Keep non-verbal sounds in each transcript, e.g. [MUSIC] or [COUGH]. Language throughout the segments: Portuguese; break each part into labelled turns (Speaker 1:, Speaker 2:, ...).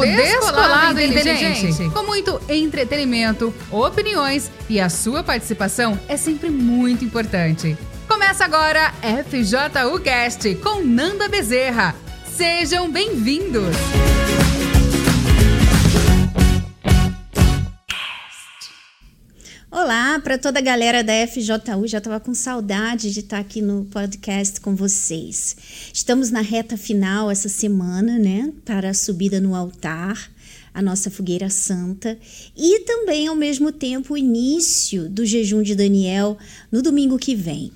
Speaker 1: papo descolado e inteligente, com muito entretenimento, opiniões e a sua participação é sempre muito importante. Começa agora FJU Cast com Nanda Bezerra. Sejam bem-vindos!
Speaker 2: Olá para toda a galera da FJU, já estava com saudade de estar tá aqui no podcast com vocês. Estamos na reta final essa semana, né, para a subida no altar, a nossa fogueira santa, e também ao mesmo tempo o início do jejum de Daniel no domingo que vem.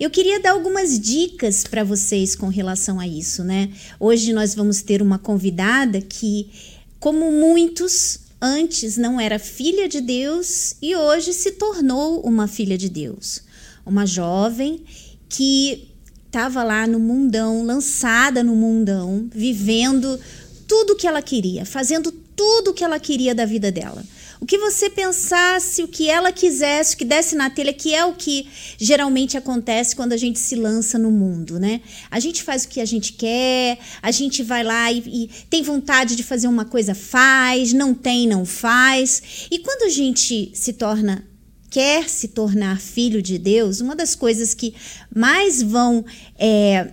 Speaker 2: Eu queria dar algumas dicas para vocês com relação a isso, né? Hoje nós vamos ter uma convidada que, como muitos, antes não era filha de Deus e hoje se tornou uma filha de Deus. Uma jovem que estava lá no mundão, lançada no mundão, vivendo tudo o que ela queria, fazendo tudo o que ela queria da vida dela o que você pensasse, o que ela quisesse, o que desse na telha, que é o que geralmente acontece quando a gente se lança no mundo, né? A gente faz o que a gente quer, a gente vai lá e, e tem vontade de fazer uma coisa, faz, não tem, não faz. E quando a gente se torna quer se tornar filho de Deus, uma das coisas que mais vão é,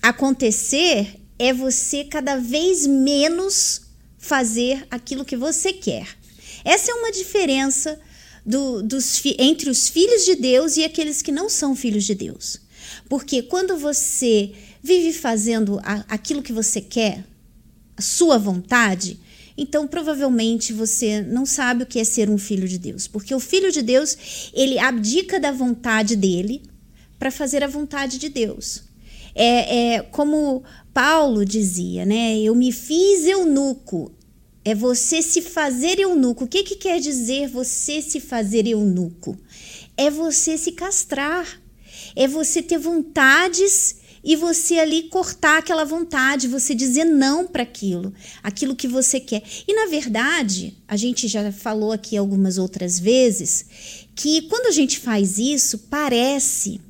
Speaker 2: acontecer é você cada vez menos fazer aquilo que você quer. Essa é uma diferença do, dos, entre os filhos de Deus e aqueles que não são filhos de Deus. Porque quando você vive fazendo a, aquilo que você quer, a sua vontade, então provavelmente você não sabe o que é ser um filho de Deus. Porque o filho de Deus, ele abdica da vontade dele para fazer a vontade de Deus. É, é como Paulo dizia, né? Eu me fiz eunuco é você se fazer eunuco. O que, que quer dizer você se fazer eunuco? É você se castrar. É você ter vontades e você ali cortar aquela vontade, você dizer não para aquilo, aquilo que você quer. E na verdade, a gente já falou aqui algumas outras vezes que quando a gente faz isso, parece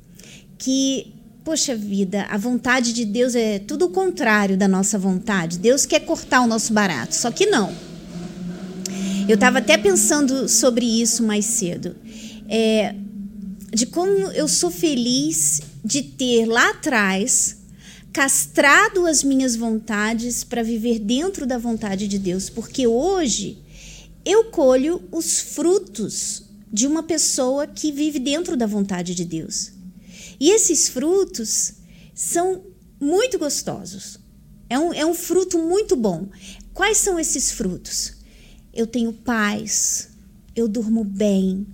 Speaker 2: que Poxa vida, a vontade de Deus é tudo o contrário da nossa vontade. Deus quer cortar o nosso barato, só que não. Eu estava até pensando sobre isso mais cedo. É, de como eu sou feliz de ter lá atrás castrado as minhas vontades para viver dentro da vontade de Deus, porque hoje eu colho os frutos de uma pessoa que vive dentro da vontade de Deus. E esses frutos são muito gostosos. É um, é um fruto muito bom. Quais são esses frutos? Eu tenho paz, eu durmo bem,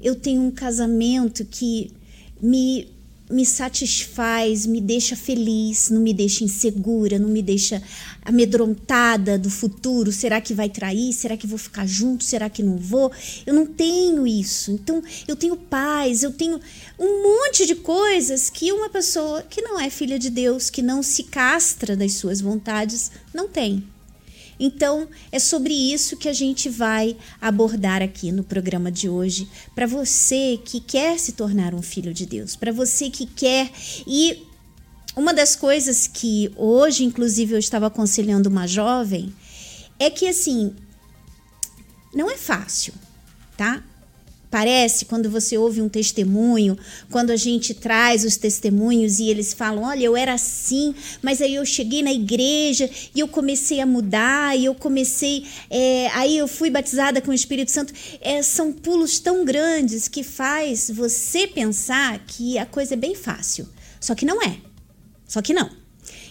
Speaker 2: eu tenho um casamento que me me satisfaz, me deixa feliz, não me deixa insegura, não me deixa amedrontada do futuro. Será que vai trair? Será que vou ficar junto? Será que não vou? Eu não tenho isso. Então, eu tenho paz, eu tenho um monte de coisas que uma pessoa que não é filha de Deus, que não se castra das suas vontades, não tem. Então, é sobre isso que a gente vai abordar aqui no programa de hoje, para você que quer se tornar um filho de Deus, para você que quer e uma das coisas que hoje, inclusive, eu estava aconselhando uma jovem é que assim, não é fácil, tá? Parece quando você ouve um testemunho, quando a gente traz os testemunhos e eles falam: Olha, eu era assim, mas aí eu cheguei na igreja e eu comecei a mudar, e eu comecei. É, aí eu fui batizada com o Espírito Santo. É, são pulos tão grandes que faz você pensar que a coisa é bem fácil. Só que não é. Só que não.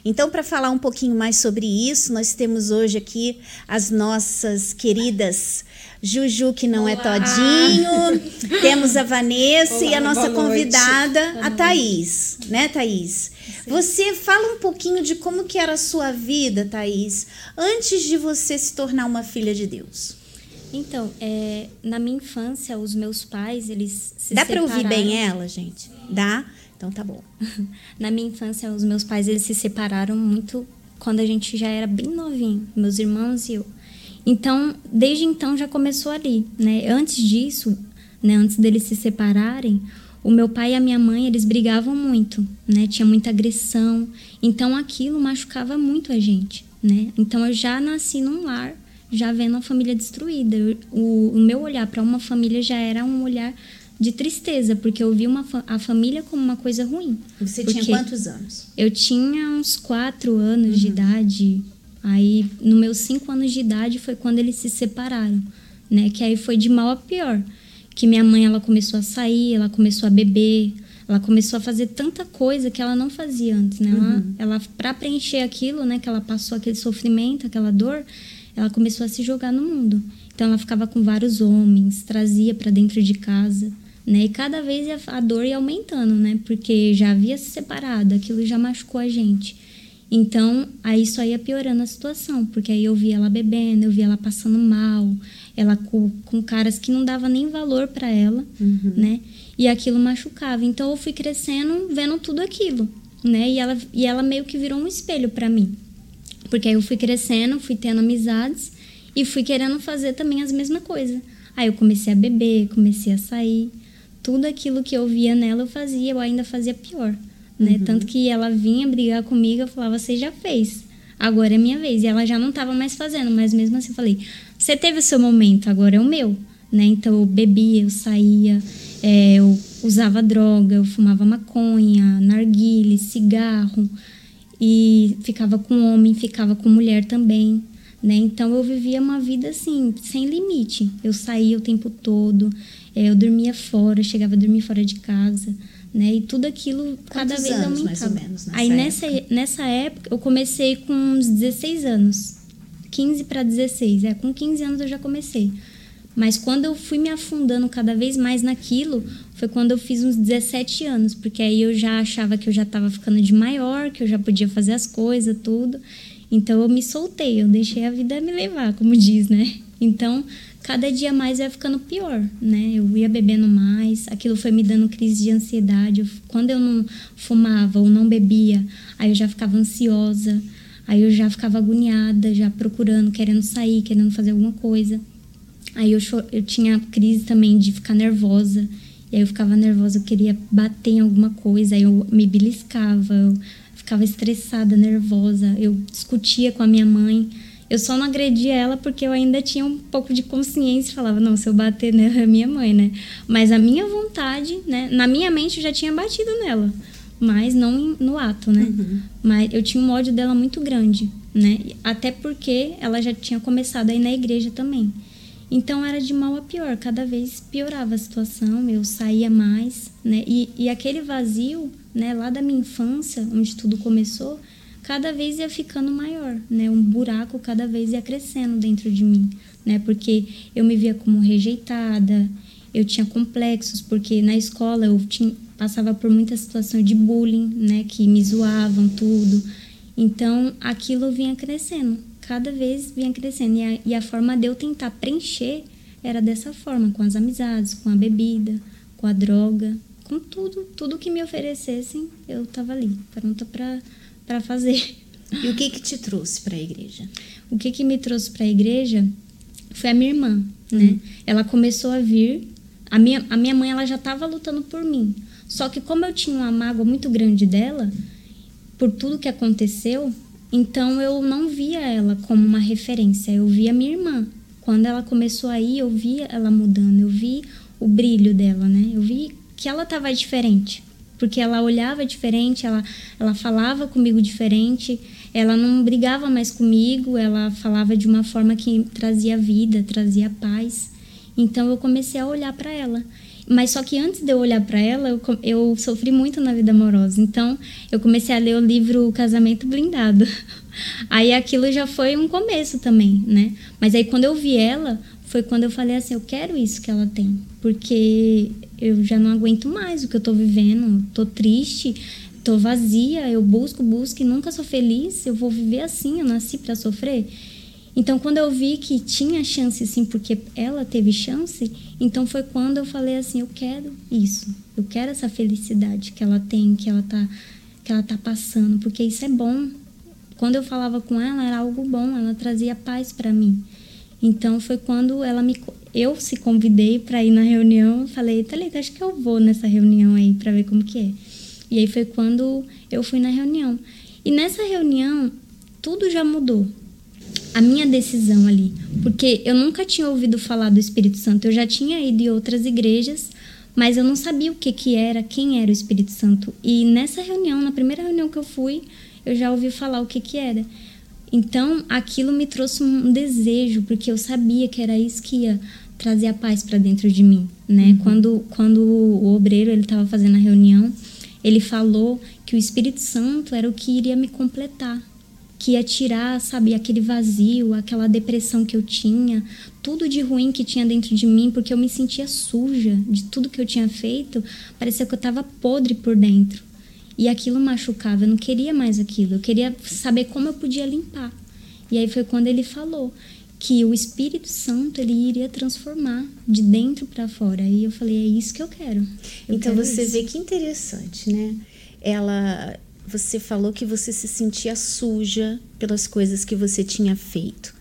Speaker 2: Então, para falar um pouquinho mais sobre isso, nós temos hoje aqui as nossas queridas Juju, que não é Olá. é todinho. [LAUGHS] Temos a Vanessa Olá, e a nossa convidada, a Thaís. Né, Thaís? Sim. Você fala um pouquinho de como que era a sua vida, Thaís, antes de você se tornar uma filha de Deus.
Speaker 3: Então, é, na minha infância, os meus pais, eles se
Speaker 2: Dá para ouvir bem ela, gente? Dá? Então tá bom. [LAUGHS]
Speaker 3: na minha infância, os meus pais, eles se separaram muito quando a gente já era bem novinho, meus irmãos e eu. Então, desde então já começou ali, né? Antes disso, né, antes deles se separarem, o meu pai e a minha mãe, eles brigavam muito, né? Tinha muita agressão. Então aquilo machucava muito a gente, né? Então eu já nasci num lar, já vendo a família destruída. Eu, o, o meu olhar para uma família já era um olhar de tristeza, porque eu vi uma, a família como uma coisa ruim.
Speaker 2: Você tinha quantos anos?
Speaker 3: Eu tinha uns quatro anos uhum. de idade. Aí, no meus cinco anos de idade, foi quando eles se separaram, né? Que aí foi de mal a pior. Que minha mãe, ela começou a sair, ela começou a beber, ela começou a fazer tanta coisa que ela não fazia antes, né? Uhum. Ela, ela para preencher aquilo, né? Que ela passou aquele sofrimento, aquela dor, ela começou a se jogar no mundo. Então, ela ficava com vários homens, trazia para dentro de casa né? E cada vez a dor ia aumentando, né? Porque já havia se separado, aquilo já machucou a gente. Então, aí só ia piorando a situação, porque aí eu via ela bebendo, eu via ela passando mal, ela com, com caras que não dava nem valor para ela, uhum. né? E aquilo machucava. Então eu fui crescendo, vendo tudo aquilo, né? E ela, e ela meio que virou um espelho para mim. Porque aí eu fui crescendo, fui tendo amizades e fui querendo fazer também as mesmas coisas. Aí eu comecei a beber, comecei a sair tudo aquilo que eu via nela eu fazia, eu ainda fazia pior, né? Uhum. Tanto que ela vinha brigar comigo, eu falava, você já fez, agora é minha vez. E ela já não estava mais fazendo, mas mesmo assim eu falei, você teve o seu momento, agora é o meu, né? Então eu bebia, eu saía, é, eu usava droga, eu fumava maconha, narguile, cigarro, e ficava com homem, ficava com mulher também. Né? Então eu vivia uma vida assim, sem limite. Eu saía o tempo todo, é, eu dormia fora, chegava a dormir fora de casa, né? E tudo aquilo cada
Speaker 2: Quantos
Speaker 3: vez
Speaker 2: anos,
Speaker 3: aumentava.
Speaker 2: Mais ou menos, nessa
Speaker 3: Aí nessa,
Speaker 2: época?
Speaker 3: nessa época eu comecei com uns 16 anos. 15 para 16. É, com 15 anos eu já comecei. Mas quando eu fui me afundando cada vez mais naquilo, foi quando eu fiz uns 17 anos, porque aí eu já achava que eu já estava ficando de maior, que eu já podia fazer as coisas, tudo. Então eu me soltei, eu deixei a vida me levar, como diz, né? Então, cada dia mais ia ficando pior, né? Eu ia bebendo mais, aquilo foi me dando crise de ansiedade. Quando eu não fumava ou não bebia, aí eu já ficava ansiosa, aí eu já ficava agoniada, já procurando, querendo sair, querendo fazer alguma coisa. Aí eu, eu tinha crise também de ficar nervosa. E aí eu ficava nervosa, eu queria bater em alguma coisa, aí eu me beliscava, eu ficava estressada, nervosa, eu discutia com a minha mãe eu só não agredia ela porque eu ainda tinha um pouco de consciência e falava, não, se eu bater nela é minha mãe, né? Mas a minha vontade, né? Na minha mente eu já tinha batido nela, mas não no ato, né? Uhum. Mas eu tinha um ódio dela muito grande, né? Até porque ela já tinha começado a ir na igreja também. Então era de mal a pior, cada vez piorava a situação, eu saía mais, né? E, e aquele vazio, né, lá da minha infância, onde tudo começou, cada vez ia ficando maior, né? Um buraco cada vez ia crescendo dentro de mim, né? Porque eu me via como rejeitada, eu tinha complexos, porque na escola eu tinha, passava por muita situação de bullying, né? Que me zoavam tudo. Então aquilo vinha crescendo, cada vez vinha crescendo. E a, e a forma de eu tentar preencher era dessa forma, com as amizades, com a bebida, com a droga, com tudo, tudo que me oferecessem, eu estava ali, pronta para para fazer.
Speaker 2: E o que que te trouxe para a igreja?
Speaker 3: O que que me trouxe para a igreja foi a minha irmã, né? Uhum. Ela começou a vir, a minha, a minha mãe ela já estava lutando por mim. Só que como eu tinha uma mágoa muito grande dela, por tudo que aconteceu, então eu não via ela como uma referência, eu via minha irmã. Quando ela começou a ir, eu via ela mudando, eu vi o brilho dela, né? Eu vi que ela estava diferente porque ela olhava diferente, ela, ela falava comigo diferente, ela não brigava mais comigo, ela falava de uma forma que trazia vida, trazia paz. Então eu comecei a olhar para ela. Mas só que antes de eu olhar para ela, eu, eu sofri muito na vida amorosa. Então eu comecei a ler o livro Casamento Blindado. [LAUGHS] Aí aquilo já foi um começo também, né? Mas aí quando eu vi ela, foi quando eu falei assim: eu quero isso que ela tem. Porque eu já não aguento mais o que eu tô vivendo, tô triste, tô vazia, eu busco, busco e nunca sou feliz, eu vou viver assim, eu nasci para sofrer. Então, quando eu vi que tinha chance, sim, porque ela teve chance, então foi quando eu falei assim: eu quero isso, eu quero essa felicidade que ela tem, que ela tá, que ela tá passando, porque isso é bom. Quando eu falava com ela, era algo bom, ela trazia paz para mim. Então, foi quando ela me, eu se convidei para ir na reunião, falei, Thalita, acho que eu vou nessa reunião aí para ver como que é. E aí foi quando eu fui na reunião. E nessa reunião, tudo já mudou. A minha decisão ali, porque eu nunca tinha ouvido falar do Espírito Santo, eu já tinha ido em outras igrejas, mas eu não sabia o que que era, quem era o Espírito Santo. E nessa reunião, na primeira reunião que eu fui, eu já ouvi falar o que que era. Então, aquilo me trouxe um desejo, porque eu sabia que era isso que ia trazer a paz para dentro de mim, né? Uhum. Quando quando o obreiro ele estava fazendo a reunião, ele falou que o Espírito Santo era o que iria me completar, que ia tirar, sabe, aquele vazio, aquela depressão que eu tinha, tudo de ruim que tinha dentro de mim, porque eu me sentia suja de tudo que eu tinha feito, parecia que eu estava podre por dentro. E aquilo machucava, eu não queria mais aquilo, eu queria saber como eu podia limpar. E aí foi quando ele falou que o Espírito Santo ele iria transformar de dentro para fora. E eu falei, é isso que eu quero. Eu
Speaker 2: então
Speaker 3: quero
Speaker 2: você
Speaker 3: isso.
Speaker 2: vê que interessante, né? Ela você falou que você se sentia suja pelas coisas que você tinha feito.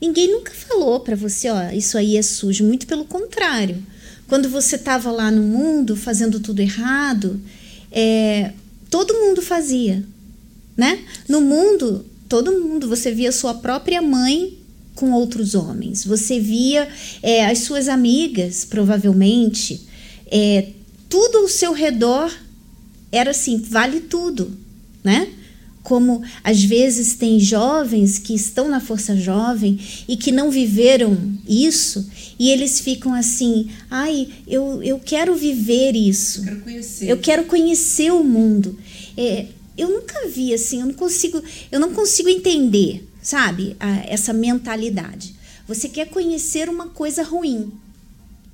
Speaker 2: Ninguém nunca falou para você, ó, isso aí é sujo, muito pelo contrário. Quando você estava lá no mundo fazendo tudo errado, é, todo mundo fazia, né? No mundo, todo mundo, você via sua própria mãe com outros homens, você via é, as suas amigas, provavelmente, é, tudo ao seu redor era assim, vale tudo, né? Como às vezes tem jovens que estão na força jovem e que não viveram isso e eles ficam assim, ai, eu, eu quero viver isso.
Speaker 4: Eu quero conhecer.
Speaker 2: Eu quero conhecer o mundo. É, eu nunca vi assim, eu não consigo, eu não consigo entender, sabe, essa mentalidade. Você quer conhecer uma coisa ruim.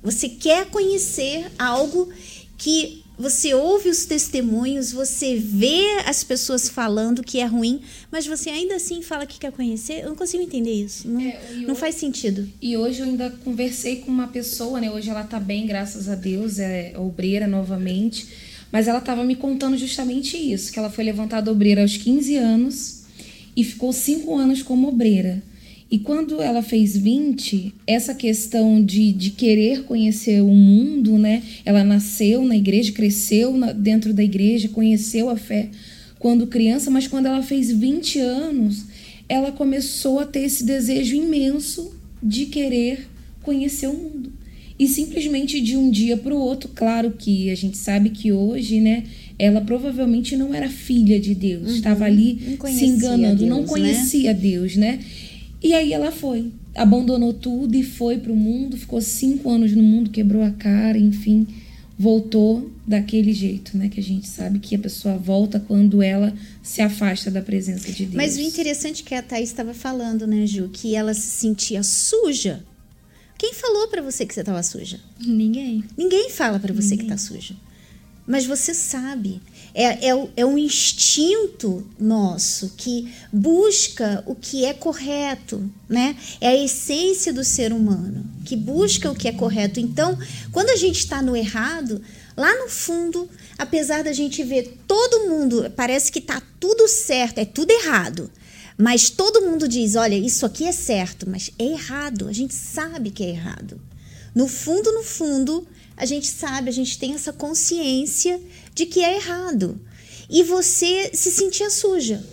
Speaker 2: Você quer conhecer algo que você ouve os testemunhos, você vê as pessoas falando que é ruim, mas você ainda assim fala que quer conhecer. Eu não consigo entender isso. Não,
Speaker 4: É,
Speaker 2: não
Speaker 4: hoje-
Speaker 2: faz sentido.
Speaker 4: E hoje eu ainda conversei com uma pessoa, né? Hoje ela tá bem, graças a Deus, é obreira novamente. Mas ela tava me contando justamente isso: que ela foi levantada obreira aos 15 anos e ficou cinco anos como obreira. E quando ela fez 20, essa questão de, de querer conhecer o mundo, né? Ela nasceu na igreja, cresceu na- dentro da igreja, conheceu a fé quando criança, mas quando ela fez 20 anos, ela começou a ter esse desejo imenso de querer conhecer o mundo. E simplesmente de um dia para o outro, claro que a gente sabe que hoje, né, ela provavelmente não era filha de Deus, estava ali
Speaker 2: Uhum. Não
Speaker 4: se enganando, não
Speaker 2: Deus, né?
Speaker 4: conhecia Deus, né? E aí ela foi, abandonou tudo e foi para o mundo, ficou cinco anos no mundo, quebrou a cara, enfim, voltou daquele jeito, né? Que a gente sabe que a pessoa volta quando ela se afasta da presença de Deus.
Speaker 2: Mas o interessante é que a Thaís estava falando, né, Ju, que ela se sentia suja. Quem falou para você que você estava suja?
Speaker 3: Ninguém.
Speaker 2: Ninguém fala para você que tá suja. Mas você sabe. É, é, é um instinto nosso que busca o que é correto, né? É a essência do ser humano que busca o que é correto. Então, quando a gente está no errado, lá no fundo, apesar da gente ver todo mundo, parece que tá tudo certo, é tudo errado. Mas todo mundo diz: olha, isso aqui é certo, mas é errado. A gente sabe que é errado. No fundo, no fundo, a gente sabe, a gente tem essa consciência de que é errado. E você se sentia suja.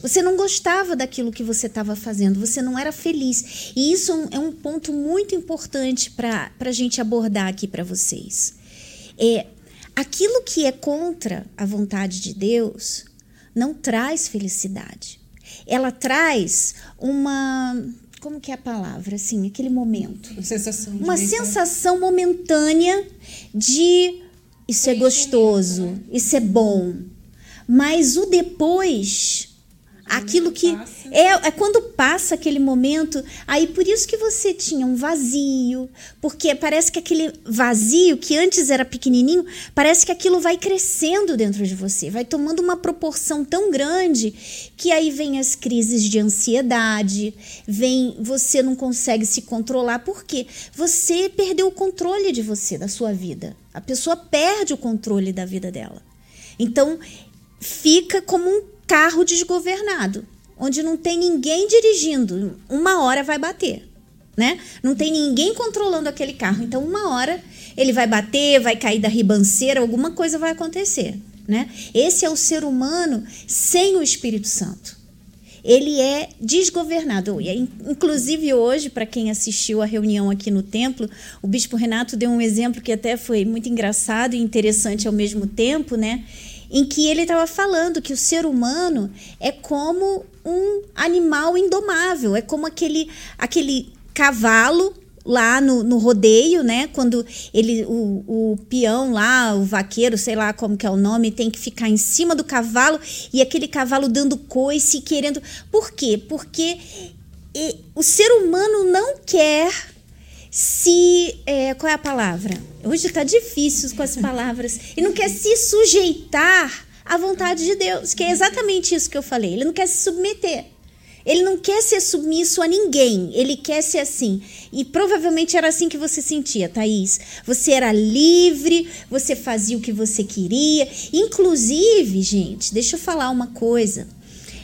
Speaker 2: Você não gostava daquilo que você estava fazendo, você não era feliz. E isso é um- é ponto muito importante para a gente abordar aqui para vocês. É, aquilo que é contra a vontade de Deus não traz felicidade. Ela traz uma. Como que é a palavra? Assim, aquele momento
Speaker 5: Uma sensação
Speaker 2: uma sensação momentânea de isso é gostoso, isso é bom. Mas o depois, aquilo que é, é quando passa aquele momento, aí por isso que você tinha um vazio, porque parece que aquele vazio que antes era pequenininho, parece que aquilo vai crescendo dentro de você, vai tomando uma proporção tão grande que aí vem as crises de ansiedade, vem você não consegue se controlar porque você perdeu o controle de você, da sua vida. A pessoa perde o controle da vida dela. Então, fica como um carro desgovernado, onde não tem ninguém dirigindo. Uma hora vai bater, né? Não tem ninguém controlando aquele carro. Então, uma hora ele vai bater, vai cair da ribanceira, alguma coisa vai acontecer, né? Esse é o ser humano sem o Espírito Santo. ele é desgovernado. Inclusive hoje, para quem assistiu a reunião aqui no templo, o bispo Renato deu um exemplo que até foi muito engraçado e interessante ao mesmo tempo, né? Em que ele estava falando que o ser humano é como um animal indomável, é como aquele, aquele cavalo lá no, no rodeio, né? Quando ele, o, o peão lá, o vaqueiro, sei lá como que é o nome, tem que ficar em cima do cavalo e aquele cavalo dando coice, querendo. Por quê? Porque e, o ser humano não quer se. É, qual é a palavra? Hoje está difícil com as [LAUGHS] palavras. E não quer se sujeitar à vontade de Deus, que é exatamente isso que eu falei. Ele não quer se submeter. Ele não quer ser submisso a ninguém, ele quer ser assim. E provavelmente era assim que você sentia, Thaís. Você era livre, você fazia o que você queria. Inclusive, gente, deixa eu falar uma coisa.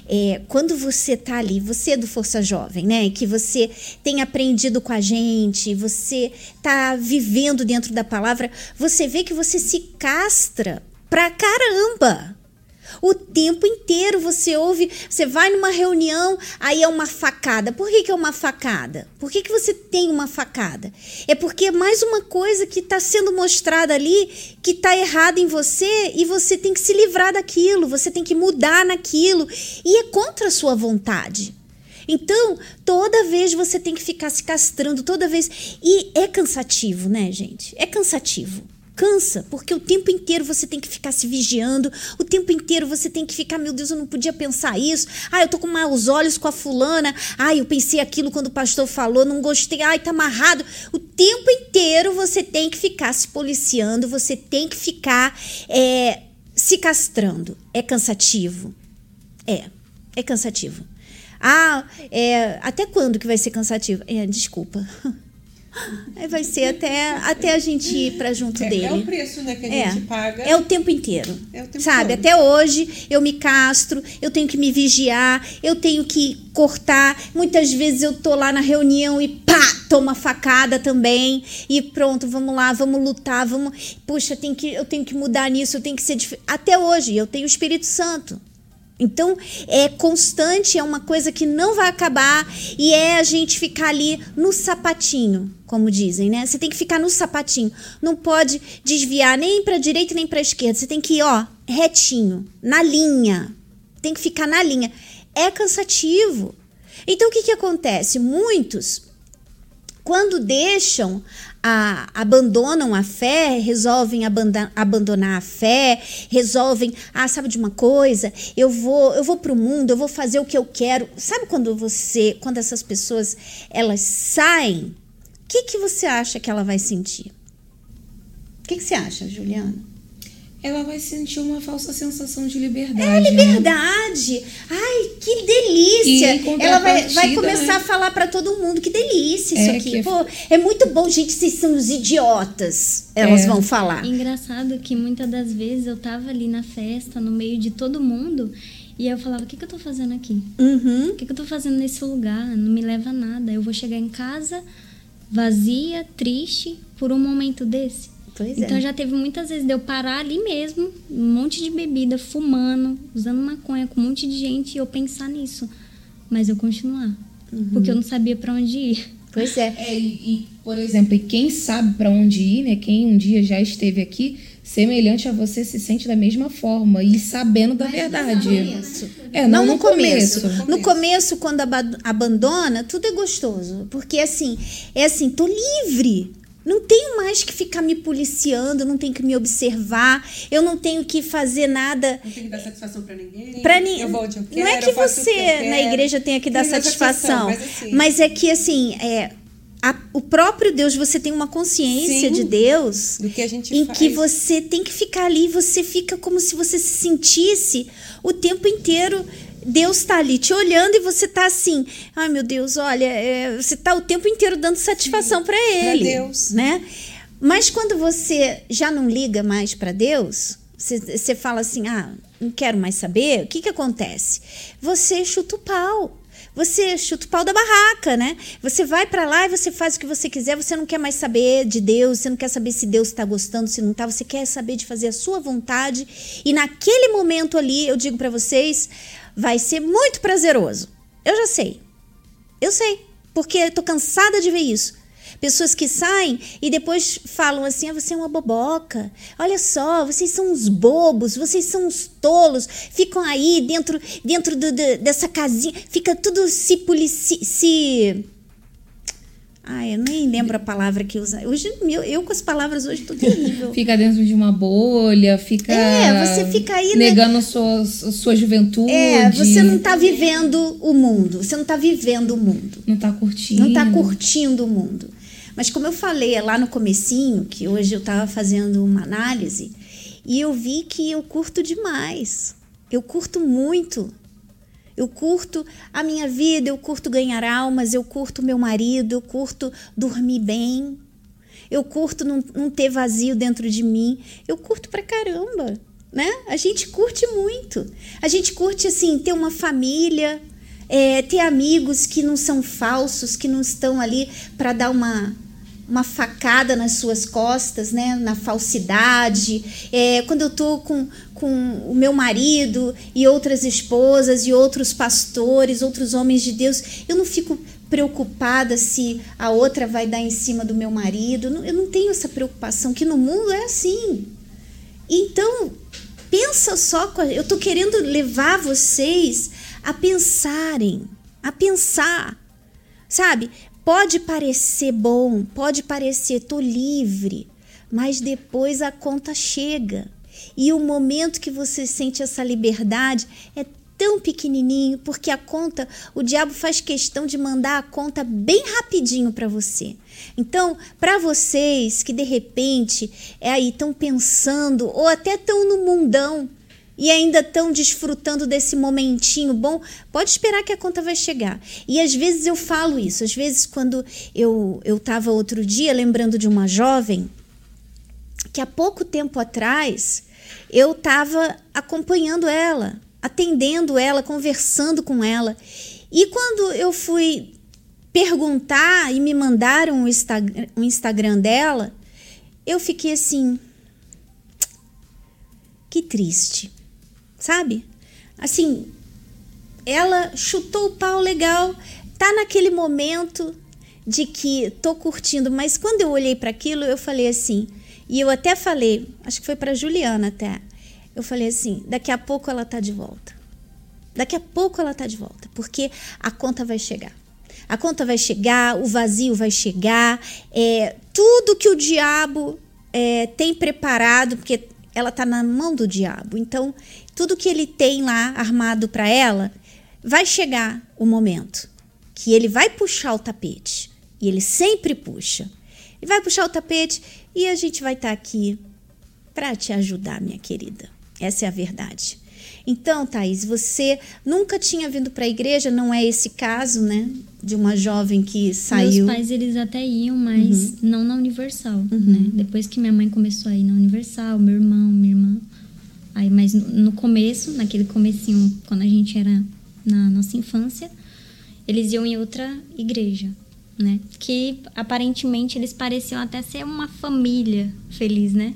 Speaker 2: É, quando você tá ali, você é do Força Jovem, né? Que você tem aprendido com a gente, você tá vivendo dentro da palavra, você vê que você se castra pra caramba. O tempo inteiro você ouve, você vai numa reunião, aí é uma facada. Por que, que é uma facada? Por que, que você tem uma facada? É porque é mais uma coisa que está sendo mostrada ali que está errada em você e você tem que se livrar daquilo, você tem que mudar naquilo e é contra a sua vontade. Então, toda vez você tem que ficar se castrando, toda vez. E é cansativo, né, gente? É cansativo. Cansa, porque o tempo inteiro você tem que ficar se vigiando, o tempo inteiro você tem que ficar, meu Deus, eu não podia pensar isso. Ah, eu tô com maus olhos com a fulana. Ah, eu pensei aquilo quando o pastor falou, não gostei. Ai, tá amarrado. O tempo inteiro você tem que ficar se policiando, você tem que ficar é, se castrando. É cansativo? É, é cansativo. Ah, é, até quando que vai ser cansativo? É, desculpa. [LAUGHS] [LAUGHS] Aí vai ser até, até a gente ir para junto
Speaker 5: é,
Speaker 2: dele. É
Speaker 5: o preço né, que a é, gente paga.
Speaker 2: É o tempo inteiro.
Speaker 5: É o tempo
Speaker 2: sabe?
Speaker 5: todo.
Speaker 2: Até hoje eu me castro, eu tenho que me vigiar, eu tenho que cortar. Muitas vezes eu tô lá na reunião e pá, toma facada também. E pronto, vamos lá, vamos lutar, vamos. Puxa, tem que, eu tenho que mudar nisso, eu tenho que ser diferente. Até hoje eu tenho o Espírito Santo. Então, é constante, é uma coisa que não vai acabar e é a gente ficar ali no sapatinho, como dizem, né? Você tem que ficar no sapatinho. Não pode desviar nem para direita nem para esquerda. Você tem que ir, ó, retinho, na linha. Tem que ficar na linha. É cansativo. Então, o que, que acontece? Muitos, quando deixam a, abandonam a fé, resolvem abandonar a fé, resolvem, ah, sabe de uma coisa, eu vou, eu vou para o mundo, eu vou fazer o que eu quero. Sabe quando você, quando essas pessoas elas saem, o que que você acha que ela vai sentir? O que, que você acha, Juliana?
Speaker 4: Ela vai sentir uma falsa sensação de liberdade.
Speaker 2: É liberdade. Né? Ai, que delícia. Ela vai, vai começar né? a falar para todo mundo que delícia isso é, aqui. É... Pô, é muito bom, gente, vocês são os idiotas. Elas é. vão falar.
Speaker 3: Engraçado que muitas das vezes eu tava ali na festa, no meio de todo mundo, e eu falava, o que, que eu tô fazendo aqui?
Speaker 2: Uhum.
Speaker 3: O que, que eu tô fazendo nesse lugar? Não me leva a nada. Eu vou chegar em casa vazia, triste, por um momento desse.
Speaker 2: Pois
Speaker 3: então
Speaker 2: é.
Speaker 3: já teve muitas vezes de eu parar ali mesmo, um monte de bebida, fumando, usando maconha com um monte de gente e eu pensar nisso. Mas eu continuar. Uhum. Porque eu não sabia para onde ir.
Speaker 2: Pois é.
Speaker 4: é e, e, por exemplo, e quem sabe para onde ir, né? Quem um dia já esteve aqui, semelhante a você se sente da mesma forma e sabendo da Mas verdade.
Speaker 2: No começo.
Speaker 4: É, não, não no, começo.
Speaker 2: começo. No começo, quando abandona, tudo é gostoso. Porque assim, é assim, tô livre. Não tenho mais que ficar me policiando, não tenho que me observar, eu não tenho que fazer nada.
Speaker 5: Não tenho que dar satisfação para ninguém.
Speaker 2: Pra ni... eu vou onde eu quero, não é que você na igreja tenha que dar satisfação, mas, assim... mas, é que assim, é, a, o próprio Deus, você tem uma consciência Sim, de Deus
Speaker 5: do que a gente
Speaker 2: em
Speaker 5: faz.
Speaker 2: que você tem que ficar ali, você fica como se você se sentisse o tempo inteiro Deus está ali te olhando e você está assim, ai meu Deus, olha, é, você está o tempo inteiro dando satisfação para Ele,
Speaker 5: pra Deus,
Speaker 2: né? Mas quando você já não liga mais para Deus, você, você fala assim, ah, não quero mais saber. O que que acontece? Você chuta o pau você chuta o pau da barraca, né? Você vai para lá e você faz o que você quiser, você não quer mais saber de Deus, você não quer saber se Deus está gostando, se não está, você quer saber de fazer a sua vontade. E naquele momento ali, eu digo para vocês, vai ser muito prazeroso. Eu já sei. Eu sei. Porque eu tô cansada de ver isso. Pessoas que saem e depois falam assim: ah, você é uma boboca. Olha só, vocês são uns bobos, vocês são uns tolos. Ficam aí dentro, dentro do, do, dessa casinha, fica tudo se, polici se ah, eu nem lembro a palavra que usa. Hoje, meu, eu com as palavras hoje tô terrível. [LAUGHS]
Speaker 4: fica dentro de uma bolha, fica.
Speaker 2: É, você fica aí.
Speaker 4: Né? Negando né? sua, sua juventude.
Speaker 2: É, você não tá vivendo o mundo. Você não tá vivendo o mundo.
Speaker 4: Não tá curtindo.
Speaker 2: Não tá curtindo o mundo. Mas como eu falei é lá no comecinho, que hoje eu tava fazendo uma análise, e eu vi que eu curto demais. Eu curto muito eu curto a minha vida, eu curto ganhar almas, eu curto meu marido, eu curto dormir bem, eu curto não, não ter vazio dentro de mim. Eu curto pra caramba, né? A gente curte muito. A gente curte, assim, ter uma família, é, ter amigos que não são falsos, que não estão ali para dar uma uma facada nas suas costas, né? Na falsidade. É, quando eu tô com, com o meu marido e outras esposas e outros pastores, outros homens de Deus, eu não fico preocupada se a outra vai dar em cima do meu marido. Eu não tenho essa preocupação, que no mundo é assim. Então, pensa só, eu tô querendo levar vocês a pensarem, a pensar. Sabe? Pode parecer bom, pode parecer tô livre, mas depois a conta chega. E o momento que você sente essa liberdade é tão pequenininho, porque a conta, o diabo faz questão de mandar a conta bem rapidinho para você. Então, para vocês que de repente é aí estão pensando ou até estão no mundão, e ainda estão desfrutando desse momentinho bom, pode esperar que a conta vai chegar. E às vezes eu falo isso, às vezes quando eu eu estava outro dia lembrando de uma jovem que há pouco tempo atrás eu estava acompanhando ela, atendendo ela, conversando com ela. E quando eu fui perguntar e me mandaram o Instagram, o Instagram dela, eu fiquei assim, que triste sabe? Assim, ela chutou o pau legal, tá naquele momento de que tô curtindo, mas quando eu olhei para aquilo, eu falei assim, e eu até falei, acho que foi para Juliana até. Eu falei assim, daqui a pouco ela tá de volta. Daqui a pouco ela tá de volta, porque a conta vai chegar. A conta vai chegar, o vazio vai chegar, é, tudo que o diabo é, tem preparado, porque ela tá na mão do diabo. Então, tudo que ele tem lá armado para ela, vai chegar o momento que ele vai puxar o tapete. E ele sempre puxa. Ele vai puxar o tapete e a gente vai estar tá aqui para te ajudar, minha querida. Essa é a verdade. Então, Thaís, você nunca tinha vindo para a igreja, não é esse caso, né? De uma jovem que saiu.
Speaker 3: Meus pais, eles até iam, mas uhum. não na Universal, uhum. né? Depois que minha mãe começou a ir na Universal, meu irmão, minha irmã, Aí, mas no começo, naquele comecinho, quando a gente era na nossa infância, eles iam em outra igreja, né? Que aparentemente eles pareciam até ser uma família feliz, né?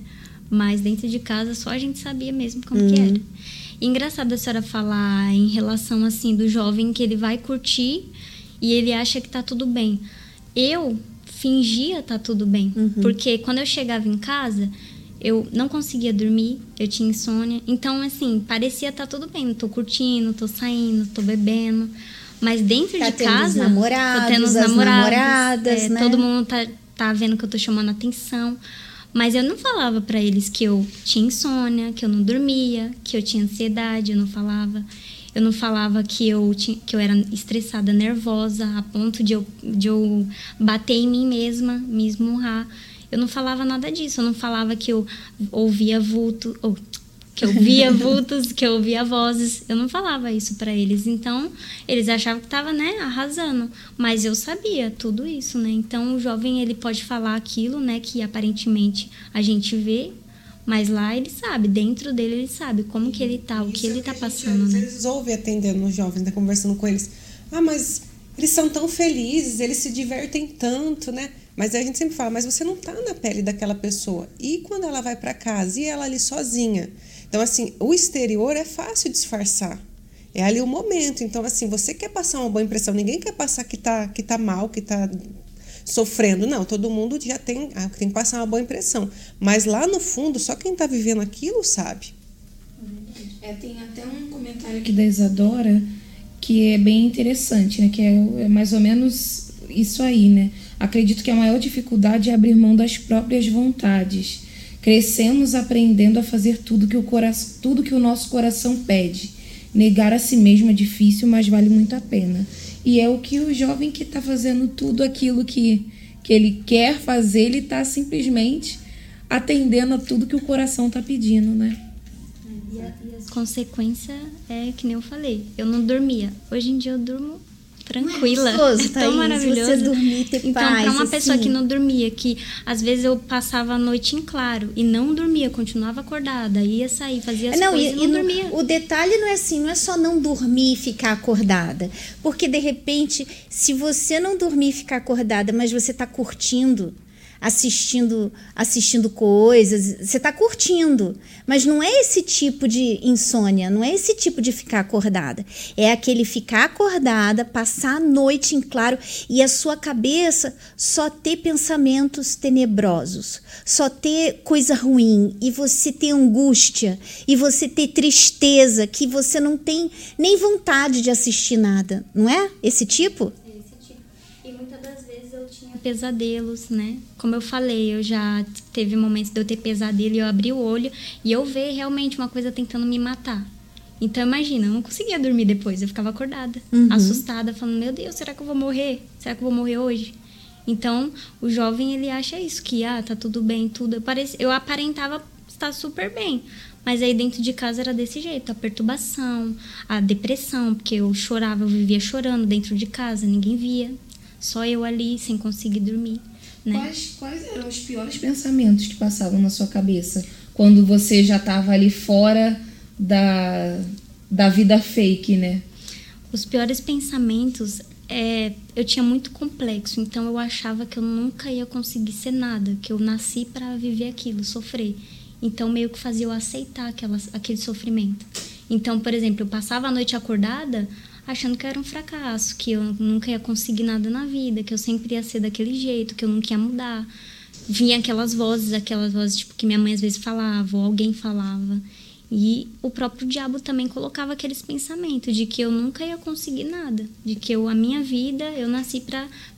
Speaker 3: Mas dentro de casa só a gente sabia mesmo como uhum. que era. E engraçado a senhora falar em relação assim do jovem que ele vai curtir e ele acha que tá tudo bem. Eu fingia tá tudo bem, uhum. porque quando eu chegava em casa, eu não conseguia dormir, eu tinha insônia. Então, assim, parecia estar tá tudo bem. Tô curtindo, tô saindo, tô bebendo. Mas dentro
Speaker 2: tá
Speaker 3: de casa. Os
Speaker 2: namorados, tô tendo os namorados. namoradas, é, né?
Speaker 3: Todo mundo tá, tá vendo que eu tô chamando atenção. Mas eu não falava para eles que eu tinha insônia, que eu não dormia, que eu tinha ansiedade, eu não falava. Eu não falava que eu, tinha, que eu era estressada, nervosa, a ponto de eu, de eu bater em mim mesma, me esmurrar. Eu não falava nada disso. Eu não falava que eu ouvia vulto, ou que eu via [LAUGHS] vultos, que eu ouvia vozes. Eu não falava isso para eles. Então, eles achavam que estava, né, arrasando. Mas eu sabia tudo isso, né? Então, o jovem, ele pode falar aquilo, né, que aparentemente a gente vê, mas lá ele sabe, dentro dele ele sabe como que ele tá, o que ele tá passando,
Speaker 5: gente,
Speaker 3: né?
Speaker 5: Eles ouvem atendendo os jovens, né, conversando com eles. Ah, mas eles são tão felizes, eles se divertem tanto, né? Mas a gente sempre fala, mas você não está na pele daquela pessoa. E quando ela vai para casa e ela ali sozinha? Então, assim, o exterior é fácil disfarçar. É ali o momento. Então, assim, você quer passar uma boa impressão. Ninguém quer passar que tá, que tá mal, que tá sofrendo. Não, todo mundo já tem, ah, tem que passar uma boa impressão. Mas lá no fundo, só quem está vivendo aquilo sabe.
Speaker 4: É, tem até um comentário aqui da Isadora que é bem interessante, né? Que é, é mais ou menos isso aí, né? Acredito que a maior dificuldade é abrir mão das próprias vontades. Crescemos aprendendo a fazer tudo que o, coração, tudo que o nosso coração pede. Negar a si mesmo é difícil, mas vale muito a pena. E é o que o jovem que está fazendo tudo aquilo que, que ele quer fazer, ele está simplesmente atendendo a tudo que o coração está pedindo, né?
Speaker 3: E, a, as consequências é que nem eu falei. Eu não dormia. Hoje em dia eu durmo tranquila.
Speaker 2: Gostoso, é [LAUGHS] tão maravilhoso. Você dormir, ter
Speaker 3: então,
Speaker 2: paz,
Speaker 3: uma
Speaker 2: assim.
Speaker 3: pessoa que não dormia, que às vezes eu passava a noite em claro e não dormia, continuava acordada, ia sair, fazia as
Speaker 2: não,
Speaker 3: coisas e, e não, dormia.
Speaker 2: O detalhe não é assim, não é só não dormir e ficar acordada. Porque de repente, se você não dormir e ficar acordada, mas você está curtindo assistindo assistindo coisas, você está curtindo, mas não é esse tipo de insônia, não é esse tipo de ficar acordada. É aquele ficar acordada, passar a noite em claro e a sua cabeça só ter pensamentos tenebrosos, só ter coisa ruim e você ter angústia e você ter tristeza que você não tem nem vontade de assistir nada, não é? Esse tipo?
Speaker 3: Pesadelos, né? Como eu falei, eu já teve momentos de eu ter pesadelo e eu abri o olho e eu ver realmente uma coisa tentando me matar. Então imagina, eu não conseguia dormir depois, eu ficava acordada, uhum. assustada, falando: "Meu Deus, será que eu vou morrer? Será que eu vou morrer hoje?" Então, o jovem ele acha isso que ah, tá tudo bem, tudo. Eu, pareci, eu aparentava estar super bem, mas aí dentro de casa era desse jeito, a perturbação, a depressão, porque eu chorava, eu vivia chorando dentro de casa, ninguém via, só eu ali sem conseguir dormir. Né?
Speaker 4: Quais, quais eram os piores pensamentos que passavam na sua cabeça quando você já estava ali fora da, da vida fake, né?
Speaker 3: Os piores pensamentos é, eu tinha muito complexo, então eu achava que eu nunca ia conseguir ser nada, que eu nasci para viver aquilo, sofrer. Então meio que fazia eu aceitar aquela, aquele sofrimento. Então, por exemplo, eu passava a noite acordada, achando que eu era um fracasso, que eu nunca ia conseguir nada na vida, que eu sempre ia ser daquele jeito, que eu nunca ia mudar. Vinha aquelas vozes, aquelas vozes tipo que minha mãe às vezes falava, ou alguém falava. E o próprio diabo também colocava aqueles pensamentos de que eu nunca ia conseguir nada, de que eu, a minha vida eu nasci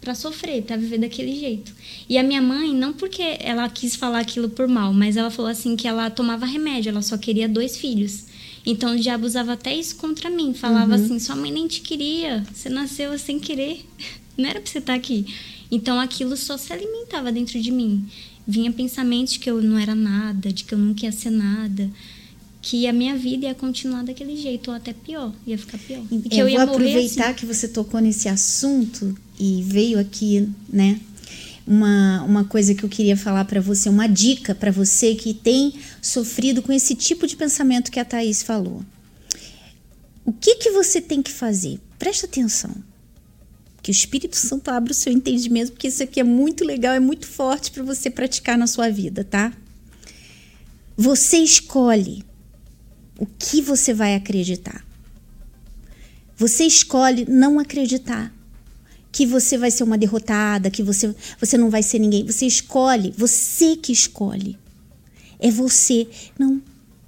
Speaker 3: para sofrer, para viver daquele jeito. E a minha mãe, não porque ela quis falar aquilo por mal, mas ela falou assim que ela tomava remédio, ela só queria dois filhos. Então o diabo usava até isso contra mim. Falava uhum. assim: sua mãe nem te queria, você nasceu sem querer, [LAUGHS] não era pra você estar tá aqui. Então aquilo só se alimentava dentro de mim. Vinha pensamentos que eu não era nada, de que eu nunca ia ser nada, que a minha vida ia continuar daquele jeito, ou até pior, ia ficar pior.
Speaker 2: E eu, eu vou aproveitar assim. que você tocou nesse assunto e veio aqui, né, uma, uma coisa que eu queria falar para você, uma dica para você que tem sofrido com esse tipo de pensamento que a Thaís falou. O que, que você tem que fazer? Presta atenção. Que o Espírito Santo abra o seu entendimento, porque isso aqui é muito legal, é muito forte para você praticar na sua vida, tá? Você escolhe o que você vai acreditar. Você escolhe não acreditar que você vai ser uma derrotada, que você, você não vai ser ninguém. Você escolhe, você que escolhe. É você. Não,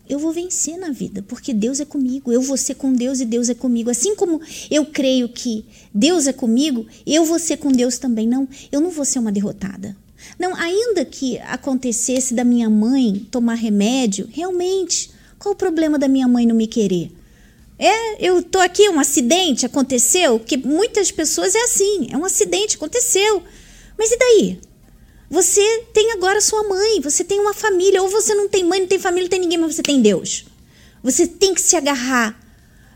Speaker 2: eu vou vencer na vida, porque Deus é comigo. Eu vou ser com Deus e Deus é comigo. Assim como eu creio que Deus é comigo, eu vou ser com Deus também. Não, eu não vou ser uma derrotada. Não, ainda que acontecesse da minha mãe tomar remédio, realmente, qual o problema da minha mãe não me querer? É, eu tô aqui, um acidente aconteceu, que muitas pessoas é assim, é um acidente, aconteceu. Mas e daí? Você tem agora sua mãe, você tem uma família, ou você não tem mãe, não tem família, não tem ninguém, mas você tem Deus. Você tem que se agarrar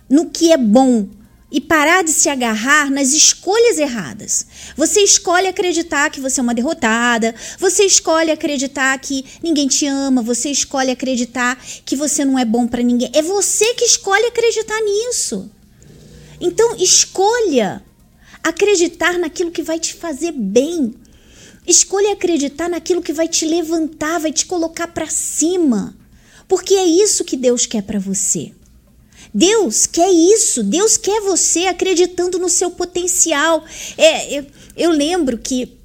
Speaker 2: no que é bom, e parar de se agarrar nas escolhas erradas. Você escolhe acreditar que você é uma derrotada, você escolhe acreditar que ninguém te ama, você escolhe acreditar que você não é bom para ninguém. É você que escolhe acreditar nisso. Então, escolha acreditar naquilo que vai te fazer bem. Escolha acreditar naquilo que vai te levantar, vai te colocar para cima. Porque é isso que Deus quer para você. Deus quer isso, Deus quer você acreditando no seu potencial. É, eu, eu lembro que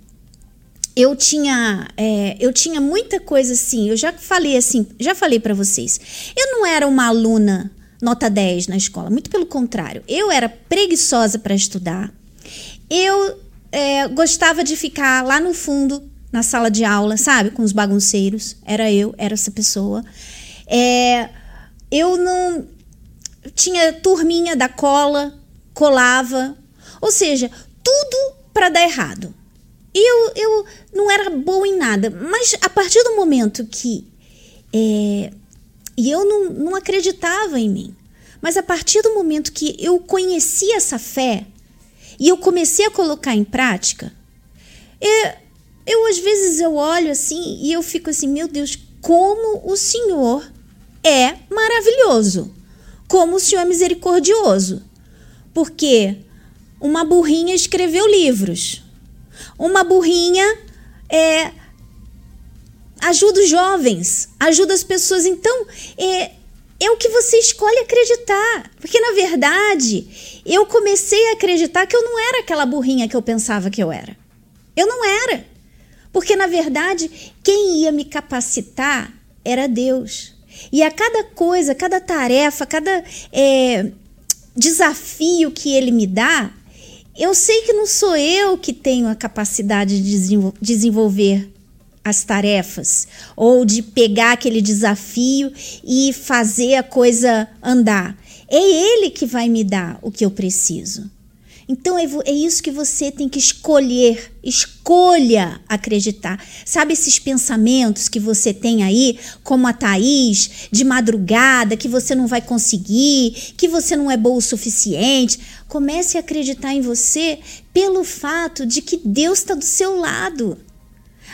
Speaker 2: eu tinha é, eu tinha muita coisa assim. Eu já falei assim, já falei para vocês. Eu não era uma aluna nota 10 na escola, muito pelo contrário. Eu era preguiçosa para estudar. Eu é, gostava de ficar lá no fundo na sala de aula, sabe, com os bagunceiros. Era eu, era essa pessoa. É, eu não tinha turminha da cola, colava, ou seja, tudo para dar errado. E eu, eu não era boa em nada. Mas a partir do momento que. É, e eu não, não acreditava em mim. Mas a partir do momento que eu conheci essa fé e eu comecei a colocar em prática, é, eu às vezes eu olho assim e eu fico assim, meu Deus, como o Senhor é maravilhoso, como o Senhor é misericordioso. Porque uma burrinha escreveu livros, uma burrinha é, ajuda os jovens, ajuda as pessoas. Então, é, é o que você escolhe acreditar. Porque, na verdade, eu comecei a acreditar que eu não era aquela burrinha que eu pensava que eu era. Eu não era. Porque, na verdade, quem ia me capacitar era Deus. E a cada coisa, cada tarefa, cada é, desafio que ele me dá, eu sei que não sou eu que tenho a capacidade de desenvolver as tarefas ou de pegar aquele desafio e fazer a coisa andar. É ele que vai me dar o que eu preciso. Então é, é isso que você tem que escolher. Escolha acreditar. Sabe esses pensamentos que você tem aí, como a Thaís, de madrugada, que você não vai conseguir, que você não é boa o suficiente. Comece a acreditar em você pelo fato de que Deus está do seu lado.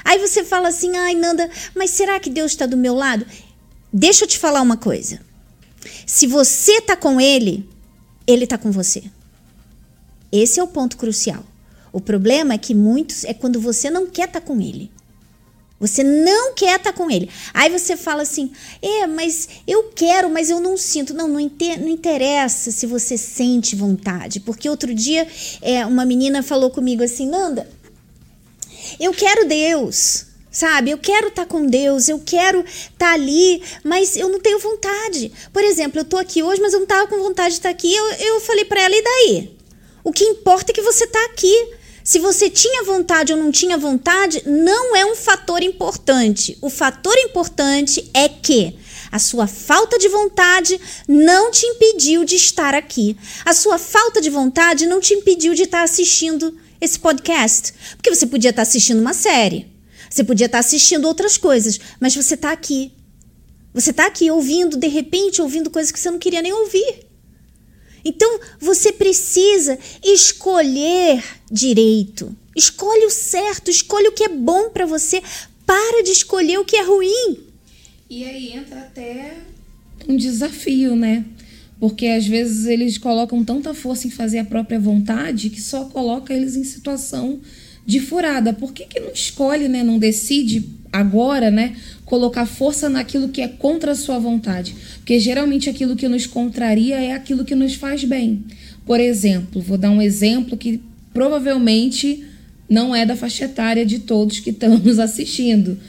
Speaker 2: Aí você fala assim: ai, Nanda, mas será que Deus está do meu lado? Deixa eu te falar uma coisa. Se você está com Ele, Ele está com você. Esse é o ponto crucial. O problema é que muitos é quando você não quer estar tá com ele. Você não quer estar tá com ele. Aí você fala assim: é, mas eu quero, mas eu não sinto. Não, não, inter, não interessa se você sente vontade. Porque outro dia é, uma menina falou comigo assim: Nanda, eu quero Deus. Sabe, eu quero estar tá com Deus, eu quero estar tá ali, mas eu não tenho vontade. Por exemplo, eu estou aqui hoje, mas eu não estava com vontade de estar aqui. Eu, eu falei para ela, e daí? O que importa é que você está aqui. Se você tinha vontade ou não tinha vontade, não é um fator importante. O fator importante é que a sua falta de vontade não te impediu de estar aqui. A sua falta de vontade não te impediu de estar assistindo esse podcast. Porque você podia estar assistindo uma série, você podia estar assistindo outras coisas, mas você está aqui. Você está aqui ouvindo, de repente, ouvindo coisas que você não queria nem ouvir. Então você precisa escolher direito. Escolhe o certo, escolhe o que é bom para você. Para de escolher o que é ruim.
Speaker 4: E aí entra até um desafio, né? Porque às vezes eles colocam tanta força em fazer a própria vontade que só coloca eles em situação de furada. Por que, que não escolhe, né? Não decide agora, né? Colocar força naquilo que é contra a sua vontade. Porque geralmente aquilo que nos contraria é aquilo que nos faz bem. Por exemplo, vou dar um exemplo que provavelmente não é da faixa etária de todos que estão [LAUGHS] nos assistindo.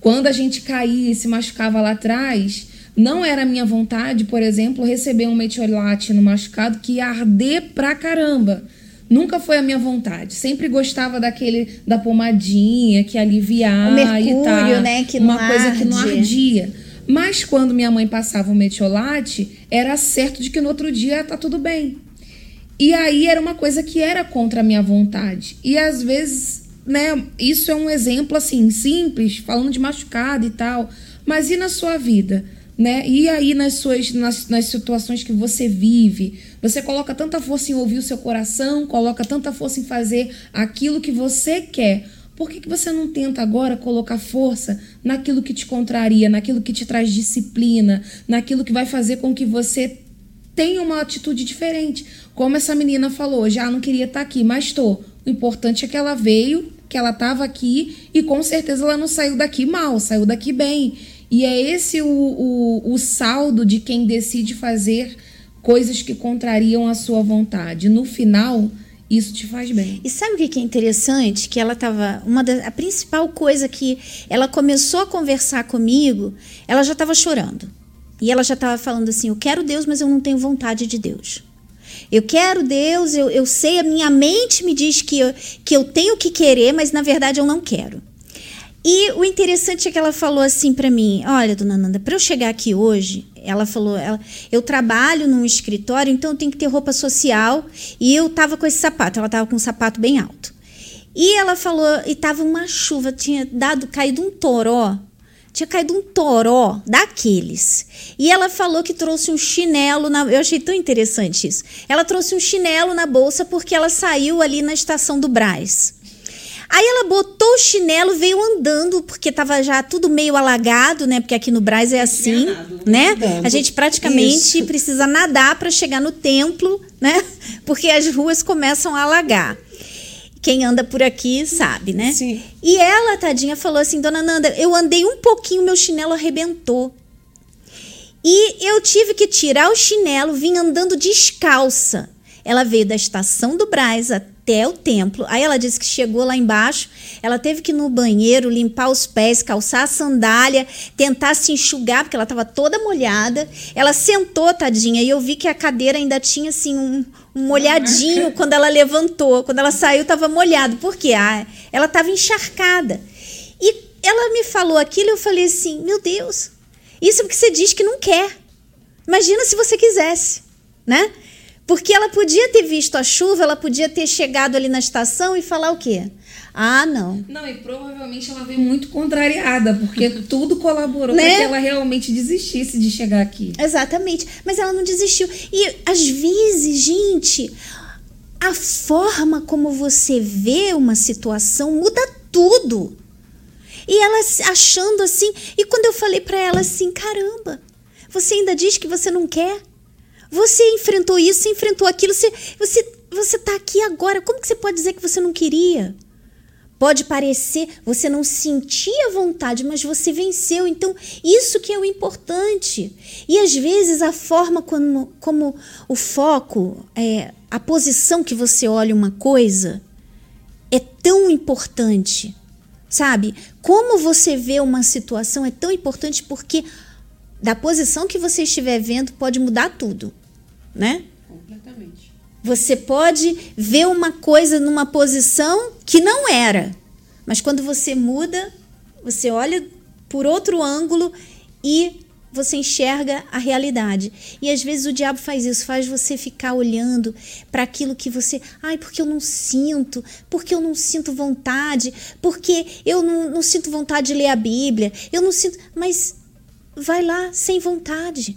Speaker 4: Quando a gente caía e se machucava lá atrás, não era minha vontade, por exemplo, receber um metiolate no machucado que ia arder pra caramba. Nunca foi a minha vontade. Sempre gostava daquele da pomadinha que aliviava
Speaker 2: o mercúrio,
Speaker 4: e tal.
Speaker 2: né, que
Speaker 4: uma
Speaker 2: não
Speaker 4: coisa
Speaker 2: arde.
Speaker 4: que não ardia. Mas quando minha mãe passava o metiolate, era certo de que no outro dia tá tudo bem. E aí era uma coisa que era contra a minha vontade. E às vezes, né, isso é um exemplo assim, simples, falando de machucado e tal. Mas e na sua vida? Né? E aí nas suas nas, nas situações que você vive, você coloca tanta força em ouvir o seu coração, coloca tanta força em fazer aquilo que você quer por que, que você não tenta agora colocar força naquilo que te contraria, naquilo que te traz disciplina, naquilo que vai fazer com que você tenha uma atitude diferente? Como essa menina falou, já não queria estar aqui, mas estou. O importante é que ela veio, que ela estava aqui e com certeza ela não saiu daqui mal, saiu daqui bem. E é esse o, o, o saldo de quem decide fazer coisas que contrariam a sua vontade. No final, isso te faz bem.
Speaker 2: E sabe o que é interessante? Que ela estava. Uma a principal coisa que ela começou a conversar comigo, ela já estava chorando. E ela já estava falando assim: Eu quero Deus, mas eu não tenho vontade de Deus. Eu quero Deus, eu, eu sei, a minha mente me diz que eu, que eu tenho que querer, mas na verdade eu não quero. E o interessante é que ela falou assim para mim: Olha, dona Nanda, para eu chegar aqui hoje, ela falou: ela, Eu trabalho num escritório, então eu tenho que ter roupa social. E eu tava com esse sapato, ela tava com um sapato bem alto. E ela falou: E tava uma chuva, tinha dado caído um toró tinha caído um toró daqueles. E ela falou que trouxe um chinelo na. Eu achei tão interessante isso. Ela trouxe um chinelo na bolsa porque ela saiu ali na estação do Braz. Aí ela botou o chinelo, veio andando, porque estava já tudo meio alagado, né? Porque aqui no Braz é assim, né? A gente praticamente Isso. precisa nadar para chegar no templo, né? [LAUGHS] Porque as ruas começam a alagar. Quem anda por aqui sabe, né?
Speaker 5: Sim.
Speaker 2: E ela, tadinha, falou assim: Dona Nanda, eu andei um pouquinho, meu chinelo arrebentou. E eu tive que tirar o chinelo, vim andando descalça. Ela veio da estação do Braz até o templo. Aí ela disse que chegou lá embaixo, ela teve que ir no banheiro, limpar os pés, calçar a sandália, tentar se enxugar, porque ela estava toda molhada. Ela sentou, tadinha, e eu vi que a cadeira ainda tinha assim um, um molhadinho [LAUGHS] quando ela levantou. Quando ela saiu, estava molhado. Por quê? Ah, ela estava encharcada. E ela me falou aquilo e eu falei assim: meu Deus, isso é porque você diz que não quer. Imagina se você quisesse, né? Porque ela podia ter visto a chuva, ela podia ter chegado ali na estação e falar o quê? Ah, não.
Speaker 4: Não, e provavelmente ela veio muito contrariada, porque [LAUGHS] tudo colaborou né? para que ela realmente desistisse de chegar aqui.
Speaker 2: Exatamente. Mas ela não desistiu. E às vezes, gente, a forma como você vê uma situação muda tudo. E ela achando assim, e quando eu falei para ela assim, caramba, você ainda diz que você não quer? Você enfrentou isso, você enfrentou aquilo, você você você tá aqui agora. Como que você pode dizer que você não queria? Pode parecer, você não sentia vontade, mas você venceu. Então, isso que é o importante. E às vezes a forma como, como o foco, é, a posição que você olha uma coisa é tão importante. Sabe? Como você vê uma situação é tão importante porque da posição que você estiver vendo pode mudar tudo, né?
Speaker 5: Completamente.
Speaker 2: Você pode ver uma coisa numa posição que não era, mas quando você muda, você olha por outro ângulo e você enxerga a realidade. E às vezes o diabo faz isso, faz você ficar olhando para aquilo que você. Ai, porque eu não sinto, porque eu não sinto vontade, porque eu não, não sinto vontade de ler a Bíblia, eu não sinto. Mas vai lá sem vontade.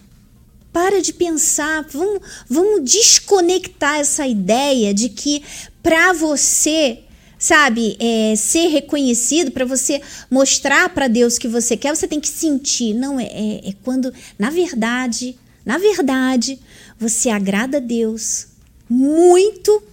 Speaker 2: Para de pensar, vamos, vamos desconectar essa ideia de que para você, sabe, é, ser reconhecido, para você mostrar para Deus que você quer, você tem que sentir. Não, é, é, é quando, na verdade, na verdade, você agrada a Deus muito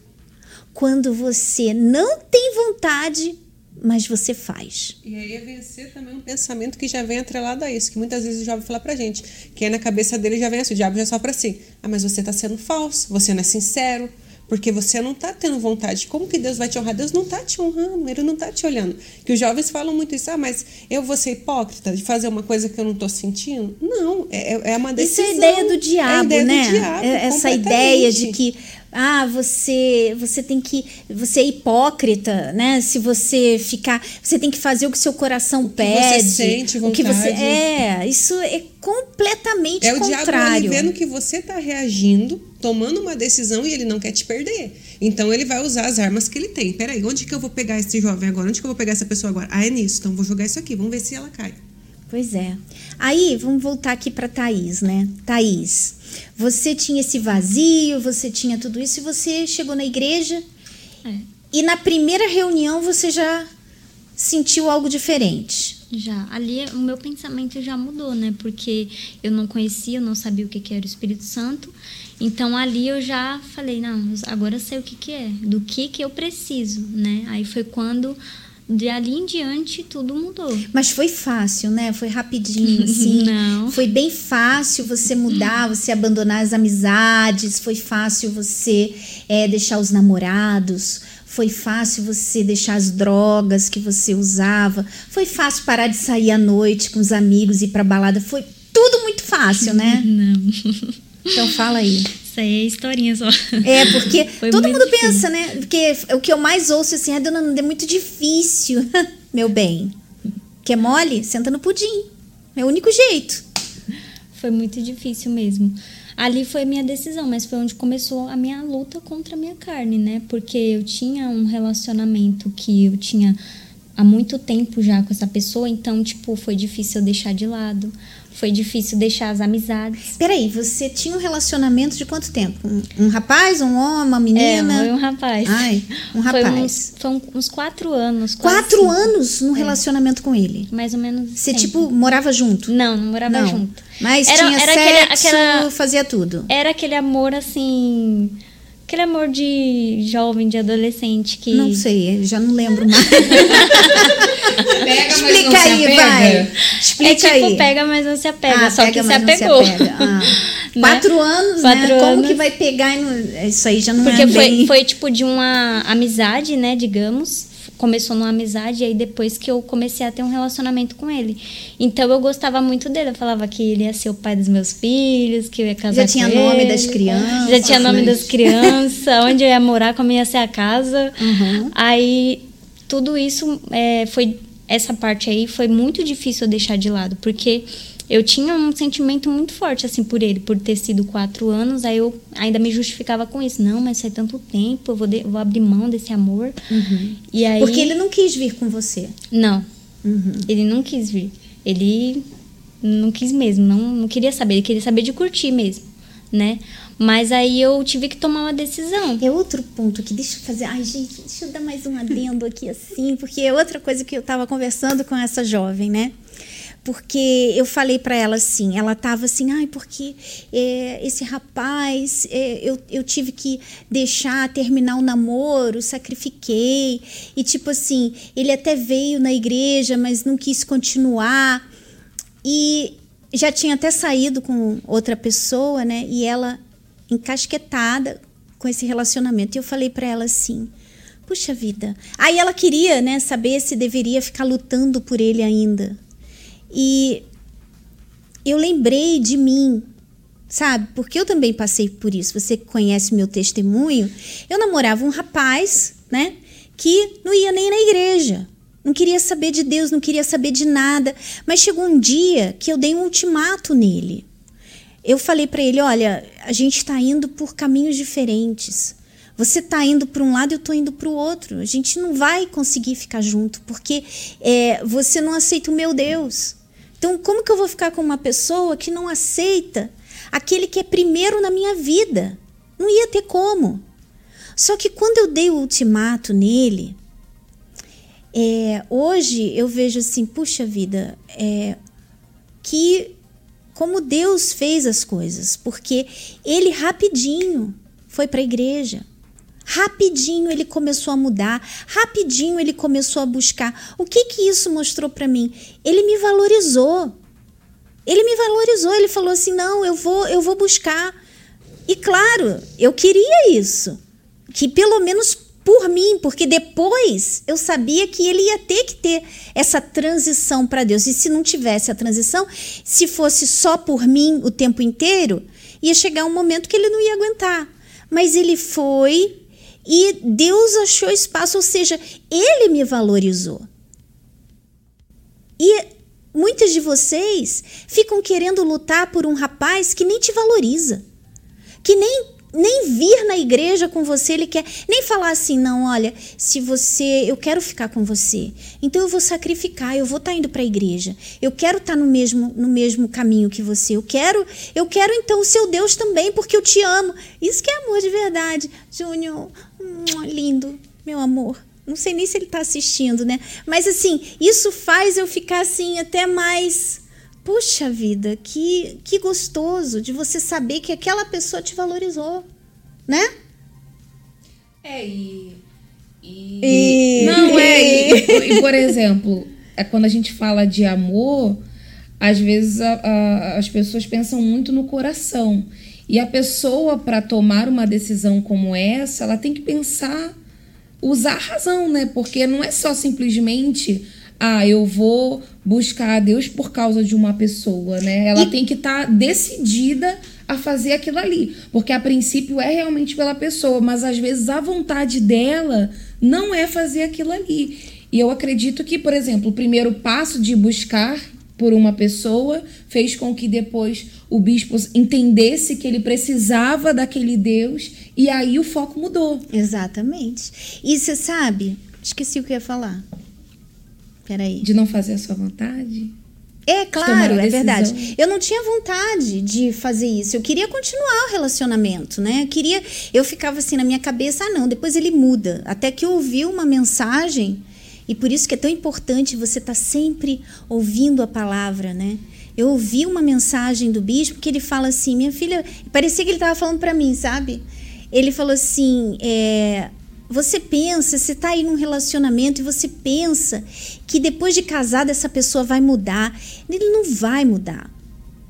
Speaker 2: quando você não tem vontade mas você faz.
Speaker 5: E aí é vencer também um pensamento que já vem atrelado a isso, que muitas vezes o diabo fala pra gente, que é na cabeça dele já vem assim, o diabo já só para assim, ah, mas você tá sendo falso, você não é sincero, porque você não tá tendo vontade. Como que Deus vai te honrar? Deus não tá te honrando, ele não tá te olhando. Que os jovens falam muito isso, ah, mas eu vou ser hipócrita de fazer uma coisa que eu não tô sentindo? Não, é, é uma decisão.
Speaker 2: Isso é a ideia do diabo, é ideia né? Do diabo, é Essa ideia de que ah, você você tem que você é hipócrita, né? Se você ficar, você tem que fazer o que seu coração o pede,
Speaker 5: você sente vontade.
Speaker 2: o que você é, isso é completamente é contrário. É o diabo
Speaker 5: vendo que você está reagindo, tomando uma decisão e ele não quer te perder. Então ele vai usar as armas que ele tem. Peraí, onde que eu vou pegar esse jovem agora? Onde que eu vou pegar essa pessoa agora? Ah, é nisso. Então vou jogar isso aqui. Vamos ver se ela cai.
Speaker 2: Pois é. Aí, vamos voltar aqui para Thaís, né? Thaís, você tinha esse vazio, você tinha tudo isso e você chegou na igreja é. e na primeira reunião você já sentiu algo diferente.
Speaker 3: Já, ali o meu pensamento já mudou, né? Porque eu não conhecia, eu não sabia o que, que era o Espírito Santo. Então ali eu já falei, não, agora eu sei o que, que é, do que, que eu preciso, né? Aí foi quando de ali em diante tudo mudou.
Speaker 2: Mas foi fácil, né? Foi rapidinho, assim. [LAUGHS]
Speaker 3: Não.
Speaker 2: Foi bem fácil você mudar, você abandonar as amizades, foi fácil você é, deixar os namorados, foi fácil você deixar as drogas que você usava, foi fácil parar de sair à noite com os amigos e ir pra balada. Foi tudo muito fácil, né? [LAUGHS]
Speaker 3: Não.
Speaker 2: Então fala aí.
Speaker 3: Isso aí é historinha só.
Speaker 2: É, porque [LAUGHS] todo mundo
Speaker 3: difícil.
Speaker 2: pensa, né? Porque o que eu mais ouço assim, ah, dona Nanda, é muito difícil. [LAUGHS] Meu bem, quer mole? Senta no pudim. É o único jeito.
Speaker 3: Foi muito difícil mesmo. Ali foi minha decisão, mas foi onde começou a minha luta contra a minha carne, né? Porque eu tinha um relacionamento que eu tinha há muito tempo já com essa pessoa, então, tipo, foi difícil eu deixar de lado. Foi difícil deixar as amizades.
Speaker 2: Peraí, você tinha um relacionamento de quanto tempo? Um, um rapaz, um homem, uma
Speaker 3: É,
Speaker 2: menina?
Speaker 3: foi um rapaz.
Speaker 2: Ai, um rapaz.
Speaker 3: uns, foi um- uns quatro anos.
Speaker 2: Quatro
Speaker 3: cinco.
Speaker 2: anos num relacionamento com ele.
Speaker 3: Mais ou menos.
Speaker 2: Você,
Speaker 3: tempo.
Speaker 2: tipo, morava junto?
Speaker 3: Não, não morava
Speaker 2: Não.
Speaker 3: junto.
Speaker 2: Mas
Speaker 3: Era-
Speaker 2: tinha
Speaker 3: era aquele-
Speaker 2: sexo,
Speaker 3: aquela-
Speaker 2: fazia tudo.
Speaker 3: Era aquele amor assim. Aquele amor de jovem, de adolescente que.
Speaker 2: Não sei, já não lembro [LAUGHS] mais.
Speaker 1: Pega, mas não
Speaker 2: Explica
Speaker 1: se
Speaker 2: aí,
Speaker 1: apega.
Speaker 2: vai.
Speaker 3: É
Speaker 2: Explica
Speaker 3: tipo,
Speaker 2: aí.
Speaker 3: pega, mas não se apega.
Speaker 2: Ah,
Speaker 3: só
Speaker 2: pega,
Speaker 3: que se
Speaker 2: mas
Speaker 3: apegou.
Speaker 2: apega. Ah.
Speaker 3: Né?
Speaker 2: Quatro anos,
Speaker 3: Quatro
Speaker 2: né? Como
Speaker 3: anos.
Speaker 2: que vai pegar e não... Isso aí já não
Speaker 3: Porque
Speaker 2: é
Speaker 3: foi,
Speaker 2: bem...
Speaker 3: foi tipo de uma amizade, né, digamos. Começou numa amizade e aí depois que eu comecei a ter um relacionamento com ele. Então eu gostava muito dele. Eu falava que ele ia ser o pai dos meus filhos, que eu ia casar
Speaker 2: Já tinha nome
Speaker 3: ele.
Speaker 2: das crianças,
Speaker 3: Já tinha nome das crianças, [LAUGHS] onde eu ia morar, como ia ser a casa.
Speaker 2: Uhum.
Speaker 3: Aí tudo isso é, foi. Essa parte aí foi muito difícil eu deixar de lado, porque eu tinha um sentimento muito forte assim por ele, por ter sido quatro anos. Aí eu ainda me justificava com isso. Não, mas faz tanto tempo, eu vou, de- vou abrir mão desse amor. E aí.
Speaker 2: Porque ele não quis vir com você.
Speaker 3: Não,
Speaker 2: Uhum.
Speaker 3: ele não quis vir. Ele não quis mesmo, não, não queria saber. Ele queria saber de curtir mesmo, né? Mas aí eu tive que tomar uma decisão.
Speaker 2: É outro ponto aqui, deixa eu fazer. Ai, gente, deixa eu dar mais um adendo aqui assim, porque é outra coisa que eu tava conversando com essa jovem, né? Porque eu falei para ela assim, ela tava assim, ai, porque é, esse rapaz, é, eu, eu tive que deixar terminar o namoro, sacrifiquei. E tipo assim, ele até veio na igreja, mas não quis continuar. E já tinha até saído com outra pessoa, né? E ela encasquetada com esse relacionamento. E eu falei para ela assim: "Puxa vida". Aí ela queria, né, saber se deveria ficar lutando por ele ainda. E eu lembrei de mim, sabe? Porque eu também passei por isso. Você conhece meu testemunho, eu namorava um rapaz, né, que não ia nem na igreja. Não queria saber de Deus, não queria saber de nada. Mas chegou um dia que eu dei um ultimato nele. Eu falei para ele: olha, a gente está indo por caminhos diferentes. Você está indo para um lado, eu estou indo para o outro. A gente não vai conseguir ficar junto porque é, você não aceita o meu Deus. Então, como que eu vou ficar com uma pessoa que não aceita aquele que é primeiro na minha vida? Não ia ter como. Só que quando eu dei o ultimato nele, é, hoje eu vejo assim, puxa vida, é, que como Deus fez as coisas, porque ele rapidinho foi para a igreja. Rapidinho ele começou a mudar, rapidinho ele começou a buscar. O que que isso mostrou para mim? Ele me valorizou. Ele me valorizou, ele falou assim: "Não, eu vou, eu vou buscar". E claro, eu queria isso. Que pelo menos por mim, porque depois eu sabia que ele ia ter que ter essa transição para Deus. E se não tivesse a transição, se fosse só por mim o tempo inteiro, ia chegar um momento que ele não ia aguentar. Mas ele foi e Deus achou espaço, ou seja, ele me valorizou. E muitas de vocês ficam querendo lutar por um rapaz que nem te valoriza, que nem nem vir na igreja com você, ele quer nem falar assim, não, olha, se você, eu quero ficar com você, então eu vou sacrificar, eu vou estar indo para a igreja, eu quero estar no mesmo no mesmo caminho que você, eu quero, eu quero então o seu Deus também, porque eu te amo. Isso que é amor de verdade, Júnior, lindo, meu amor. Não sei nem se ele está assistindo, né? Mas assim, isso faz eu ficar assim até mais Puxa vida, que, que gostoso de você saber que aquela pessoa te valorizou, né?
Speaker 4: É, e E... e... Não, [LAUGHS] é. E, e, por exemplo, é quando a gente fala de amor, às vezes a, a, as pessoas pensam muito no coração. E a pessoa, para tomar uma decisão como essa, ela tem que pensar, usar a razão, né? Porque não é só simplesmente, ah, eu vou buscar a Deus por causa de uma pessoa, né? Ela e... tem que estar tá decidida a fazer aquilo ali. Porque a princípio é realmente pela pessoa, mas às vezes a vontade dela não é fazer aquilo ali. E eu acredito que, por exemplo, o primeiro passo de buscar por uma pessoa fez com que depois o bispo entendesse que ele precisava daquele Deus e aí o foco mudou.
Speaker 2: Exatamente. E você sabe, esqueci o que eu ia falar. Peraí.
Speaker 4: De não fazer a sua vontade?
Speaker 2: É, claro, é verdade. Eu não tinha vontade de fazer isso. Eu queria continuar o relacionamento, né? Eu queria. Eu ficava assim na minha cabeça, ah, não, depois ele muda. Até que eu ouvi uma mensagem, e por isso que é tão importante você estar tá sempre ouvindo a palavra, né? Eu ouvi uma mensagem do bispo que ele fala assim: minha filha. Parecia que ele estava falando para mim, sabe? Ele falou assim: é, você pensa, você está aí num relacionamento e você pensa que depois de casado essa pessoa vai mudar. Ele não vai mudar.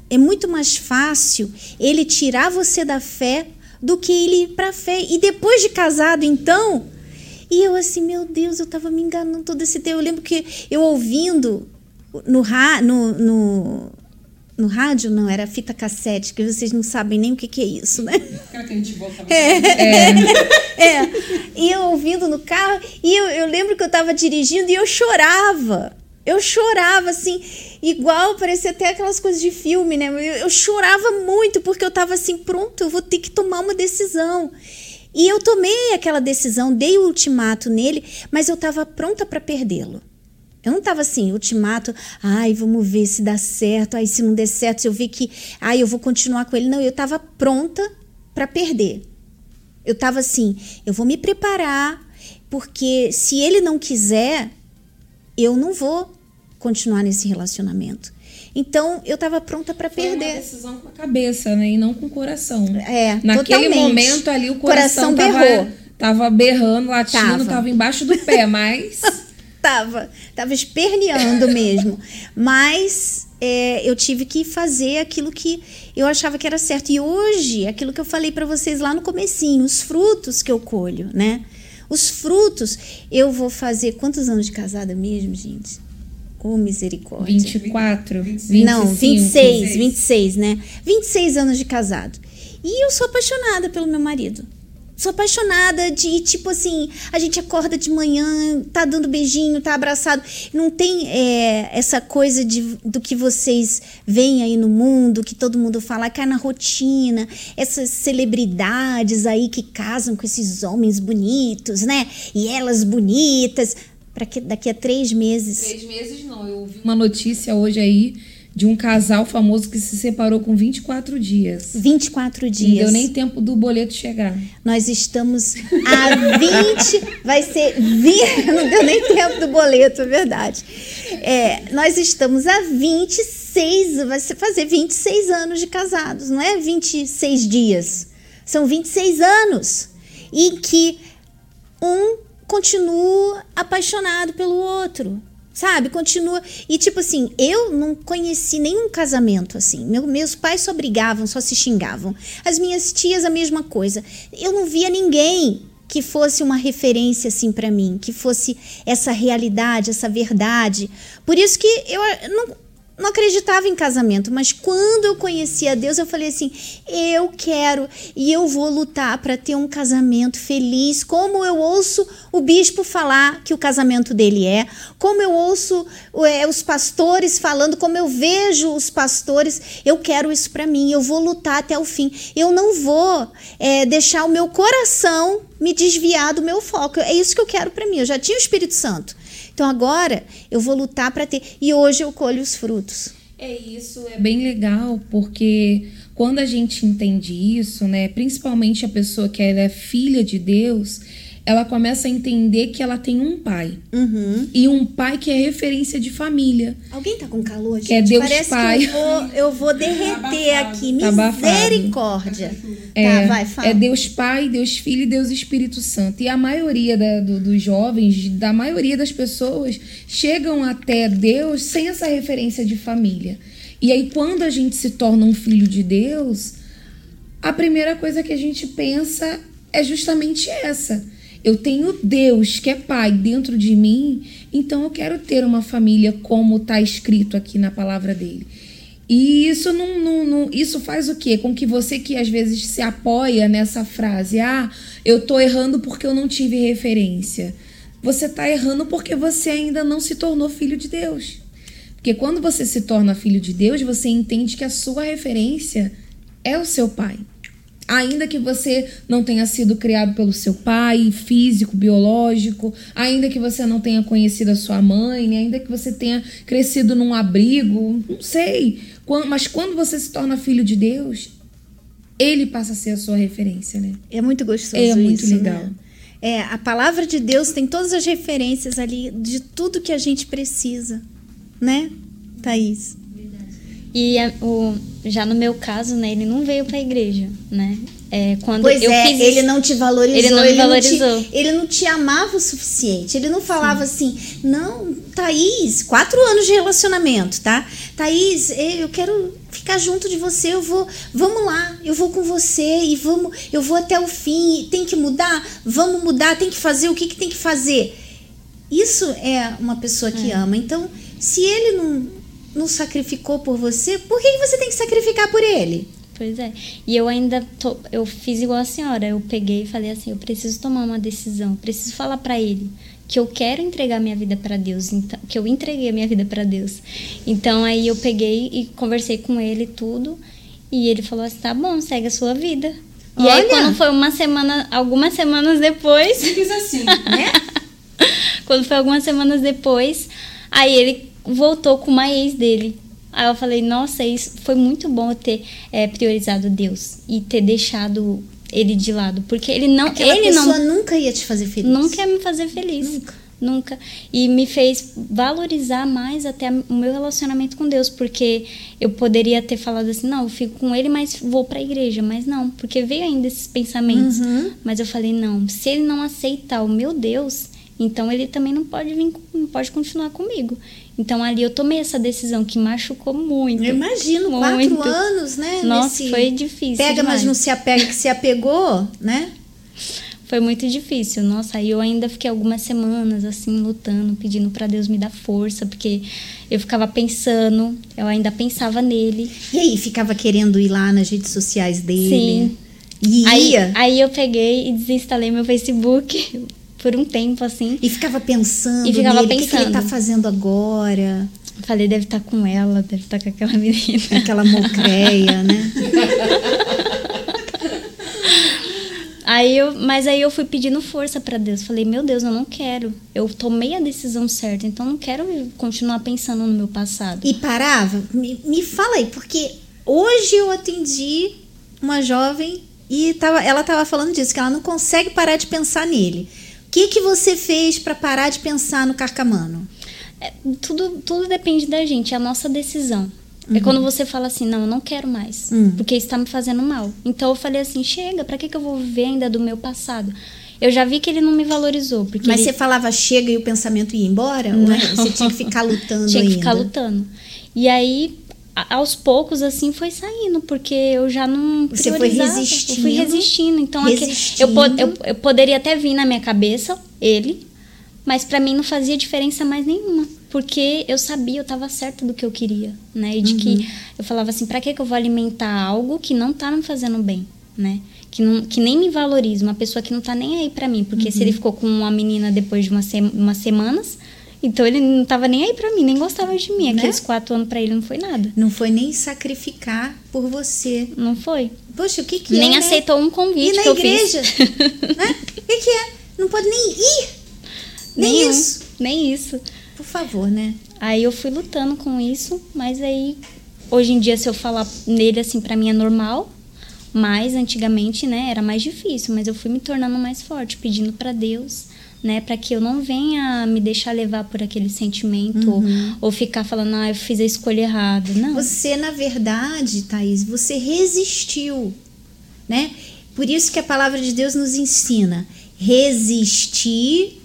Speaker 2: É muito mais fácil ele tirar você da fé do que ele ir para a fé. E depois de casado, então. E eu assim, meu Deus, eu estava me enganando todo esse tempo. Eu lembro que eu ouvindo no, no, no no rádio, não, era fita cassete, que vocês não sabem nem o que, que é isso, né? É, é. [LAUGHS] é. E eu ouvindo no carro, e eu, eu lembro que eu estava dirigindo e eu chorava. Eu chorava, assim, igual, parecia até aquelas coisas de filme, né? Eu, eu chorava muito, porque eu estava assim, pronto, eu vou ter que tomar uma decisão. E eu tomei aquela decisão, dei o ultimato nele, mas eu estava pronta para perdê-lo. Eu não estava assim, ultimato, ai, vamos ver se dá certo, aí se não der certo, se eu vi que, ai, eu vou continuar com ele. Não, eu estava pronta para perder. Eu estava assim, eu vou me preparar, porque se ele não quiser, eu não vou continuar nesse relacionamento. Então eu estava pronta para perder. Foi
Speaker 4: uma decisão com a cabeça, né, e não com o coração.
Speaker 2: É,
Speaker 4: naquele
Speaker 2: totalmente.
Speaker 4: momento ali o coração, coração tava, berrou. Tava berrando, latindo, tava, tava embaixo do pé, mas [LAUGHS]
Speaker 2: tava, tava esperneando mesmo. Mas é, eu tive que fazer aquilo que eu achava que era certo. E hoje, aquilo que eu falei para vocês lá no comecinho, os frutos que eu colho, né? Os frutos, eu vou fazer quantos anos de casada mesmo, gente? Oh, misericórdia.
Speaker 4: 24,
Speaker 2: 25, Não, 26, 26, 26, né? 26 anos de casado. E eu sou apaixonada pelo meu marido. Sou apaixonada de, tipo assim, a gente acorda de manhã, tá dando beijinho, tá abraçado. Não tem é, essa coisa de, do que vocês veem aí no mundo, que todo mundo fala, que é na rotina, essas celebridades aí que casam com esses homens bonitos, né? E elas bonitas. Para que daqui a três meses.
Speaker 4: Três meses não. Eu ouvi uma notícia hoje aí de um casal famoso que se separou com 24 dias.
Speaker 2: 24 dias.
Speaker 4: Não deu nem tempo do boleto chegar.
Speaker 2: Nós estamos a 20, vai ser 20, [LAUGHS] não deu nem tempo do boleto, é verdade. É, nós estamos a 26, vai fazer 26 anos de casados, não é 26 dias. São 26 anos em que um continua apaixonado pelo outro sabe? Continua. E tipo assim, eu não conheci nenhum casamento assim. Meu, meus pais só brigavam, só se xingavam. As minhas tias, a mesma coisa. Eu não via ninguém que fosse uma referência assim para mim, que fosse essa realidade, essa verdade. Por isso que eu não não acreditava em casamento, mas quando eu conheci a Deus, eu falei assim: eu quero e eu vou lutar para ter um casamento feliz, como eu ouço o bispo falar que o casamento dele é, como eu ouço é, os pastores falando, como eu vejo os pastores, eu quero isso para mim, eu vou lutar até o fim. Eu não vou é, deixar o meu coração me desviar do meu foco. É isso que eu quero para mim. Eu já tinha o Espírito Santo. Então agora eu vou lutar para ter. E hoje eu colho os frutos.
Speaker 4: É isso, é bem legal, porque quando a gente entende isso, né, principalmente a pessoa que ela é filha de Deus, ela começa a entender que ela tem um pai.
Speaker 2: Uhum.
Speaker 4: E um pai que é referência de família.
Speaker 2: Alguém tá com calor, gente?
Speaker 4: Que é Deus
Speaker 2: Parece
Speaker 4: Pai.
Speaker 2: que eu vou, eu vou derreter aqui.
Speaker 4: Tá abafado.
Speaker 2: Misericórdia.
Speaker 4: É,
Speaker 2: tá, vai, fala.
Speaker 4: é Deus Pai, Deus Filho e Deus Espírito Santo. E a maioria da- do- dos jovens, da maioria das pessoas, chegam até Deus sem essa referência de família. E aí, quando a gente se torna um filho de Deus, a primeira coisa que a gente pensa é justamente essa. Eu tenho Deus, que é Pai, dentro de mim, então eu quero ter uma família como está escrito aqui na palavra dele. E isso não, não, não- isso faz o quê? Com que você que às vezes se apoia nessa frase, ah, eu tô errando porque eu não tive referência. Você tá errando porque você ainda não se tornou filho de Deus. Porque quando você se torna filho de Deus, você entende que a sua referência é o seu pai. Ainda que você não tenha sido criado pelo seu pai, físico, biológico, ainda que você não tenha conhecido a sua mãe, né? ainda que você tenha crescido num abrigo, não sei. Mas quando você se torna filho de Deus, ele passa a ser a sua referência, né?
Speaker 2: É muito gostoso
Speaker 4: É muito
Speaker 2: isso,
Speaker 4: legal.
Speaker 2: né? É, a palavra de Deus tem todas as referências ali de tudo que a gente precisa, né, Thaís?
Speaker 3: E a- o, já no meu caso, né, ele não veio pra igreja, né? É, quando
Speaker 2: Pois
Speaker 3: eu
Speaker 2: é,
Speaker 3: fiz
Speaker 2: ele
Speaker 3: isso-
Speaker 2: não te valorizou.
Speaker 3: Ele não me
Speaker 2: te-
Speaker 3: valorizou.
Speaker 2: ele não te amava o suficiente. Ele não falava assim, não, Thaís, quatro anos de relacionamento, tá? Thaís, eh, eu quero ficar junto de você, eu vou, vamos lá, eu vou com você e vamos, eu vou até o fim. Tem que mudar? Vamos mudar, tem que fazer o que, que tem que fazer. Isso é uma pessoa que ama. Então, se ele não, não sacrificou por você, por que, você tem que sacrificar por ele?
Speaker 3: Pois é. E eu ainda tô, eu fiz igual a senhora, eu peguei e falei assim, eu preciso tomar uma decisão, preciso falar pra ele que eu quero entregar minha vida pra Deus, então, que eu entreguei a minha vida pra Deus. Então aí eu peguei e conversei com ele tudo, e ele falou assim: "Tá bom, segue a sua vida". E aí
Speaker 2: Olha!
Speaker 3: quando foi uma semana, algumas semanas depois,
Speaker 5: Simples assim, né? [LAUGHS]
Speaker 3: quando foi algumas semanas depois, aí ele voltou com uma ex dele. Aí eu falei, nossa, isso foi muito bom eu ter é, priorizado Deus e ter deixado ele de lado. Porque ele não.
Speaker 2: Aquela
Speaker 3: ele
Speaker 2: pessoa
Speaker 3: não,
Speaker 2: nunca ia te fazer feliz.
Speaker 3: não quer me fazer feliz.
Speaker 2: Nunca.
Speaker 3: Nunca. E me fez valorizar mais até o meu relacionamento com Deus, porque eu poderia ter falado assim, não, eu fico com ele, mas vou pra igreja. Mas não, porque veio ainda esses pensamentos.
Speaker 2: Uhum.
Speaker 3: Mas eu falei, não, se ele não aceitar o meu Deus, então ele também não pode vir, não pode continuar comigo. Então ali eu tomei essa decisão que machucou muito.
Speaker 2: Eu imagino,
Speaker 3: Muito.
Speaker 2: quatro anos, né?
Speaker 3: Nossa,
Speaker 2: nesse
Speaker 3: foi difícil.
Speaker 2: Pega, mas
Speaker 3: demais.
Speaker 2: não se apega que se apegou, né?
Speaker 3: Foi muito difícil. Nossa, aí eu ainda fiquei algumas semanas assim lutando, pedindo pra Deus me dar força, porque eu ficava pensando, eu ainda pensava nele.
Speaker 2: E aí, ficava querendo ir lá nas redes sociais dele?
Speaker 3: Sim.
Speaker 2: E
Speaker 3: Aí,
Speaker 2: ia?
Speaker 3: aí eu peguei e desinstalei meu Facebook por um tempo assim.
Speaker 2: E ficava pensando
Speaker 3: E ficava
Speaker 2: nele, o que que, ele tá
Speaker 3: pensando.
Speaker 2: fazendo agora?
Speaker 3: Falei, deve estar com ela, deve estar com aquela [LAUGHS] menina.
Speaker 2: Aquela mocreia, né? [LAUGHS]
Speaker 3: Aí eu, mas aí eu fui pedindo força pra Deus. Falei, meu Deus, eu não quero. Eu tomei a decisão certa, então eu não quero continuar pensando no meu passado.
Speaker 2: E parava? Me, me fala aí, porque hoje eu atendi uma jovem e tava, ela tava falando disso, que ela não consegue parar de pensar nele. O que, que você fez pra parar de pensar no Carcamano?
Speaker 3: É, tudo, tudo depende da gente, é a nossa decisão. É quando você fala assim, não, eu não quero mais,
Speaker 2: Uhum.
Speaker 3: porque isso tá me fazendo mal. Então eu falei assim, chega, pra que, que eu vou viver ainda do meu passado? Eu já vi que ele não me valorizou, porque
Speaker 2: Mas
Speaker 3: ele
Speaker 2: você falava chega e o pensamento ia embora? Ou é- você tinha que ficar [LAUGHS] lutando
Speaker 3: tinha que
Speaker 2: ainda?
Speaker 3: ficar lutando. E aí, aos poucos, assim, foi saindo, porque eu já não
Speaker 2: Você foi resistindo,
Speaker 3: Eu fui resistindo. Então,
Speaker 2: resistindo.
Speaker 3: eu, eu, eu poderia até vir na minha cabeça, ele, mas pra mim não fazia diferença mais nenhuma. Porque eu sabia, eu tava certa do que eu queria, né? E de
Speaker 2: Uhum.
Speaker 3: que eu falava assim, pra que eu vou alimentar algo que não tá me fazendo bem, né? Que, não, que nem me valoriza, uma pessoa que não tá nem aí pra mim. Porque
Speaker 2: Uhum.
Speaker 3: se ele ficou com uma menina depois de uma se- umas semanas, então ele não tava nem aí pra mim, nem gostava de mim.
Speaker 2: Né?
Speaker 3: Aqueles quatro anos pra ele não foi nada.
Speaker 2: Não foi nem sacrificar por você.
Speaker 3: Não foi.
Speaker 2: Poxa, o que que
Speaker 3: nem
Speaker 2: é, né?
Speaker 3: aceitou um convite
Speaker 2: E na igreja? [LAUGHS] né? O que, que é? Não pode nem ir. Nem
Speaker 3: Nenhum,
Speaker 2: isso.
Speaker 3: Nem isso.
Speaker 2: Por favor, né?
Speaker 3: Aí eu fui lutando com isso, mas aí hoje em dia se eu falar nele assim pra mim é normal. Mas antigamente, né, era mais difícil, mas eu fui me tornando mais forte, pedindo para Deus, né, para que eu não venha me deixar levar por aquele sentimento
Speaker 2: Uhum.
Speaker 3: ou, ou ficar falando, ah, eu fiz a escolha errada. Não.
Speaker 2: Você, na verdade, Thaís, você resistiu, né? Por isso que a palavra de Deus nos ensina resistir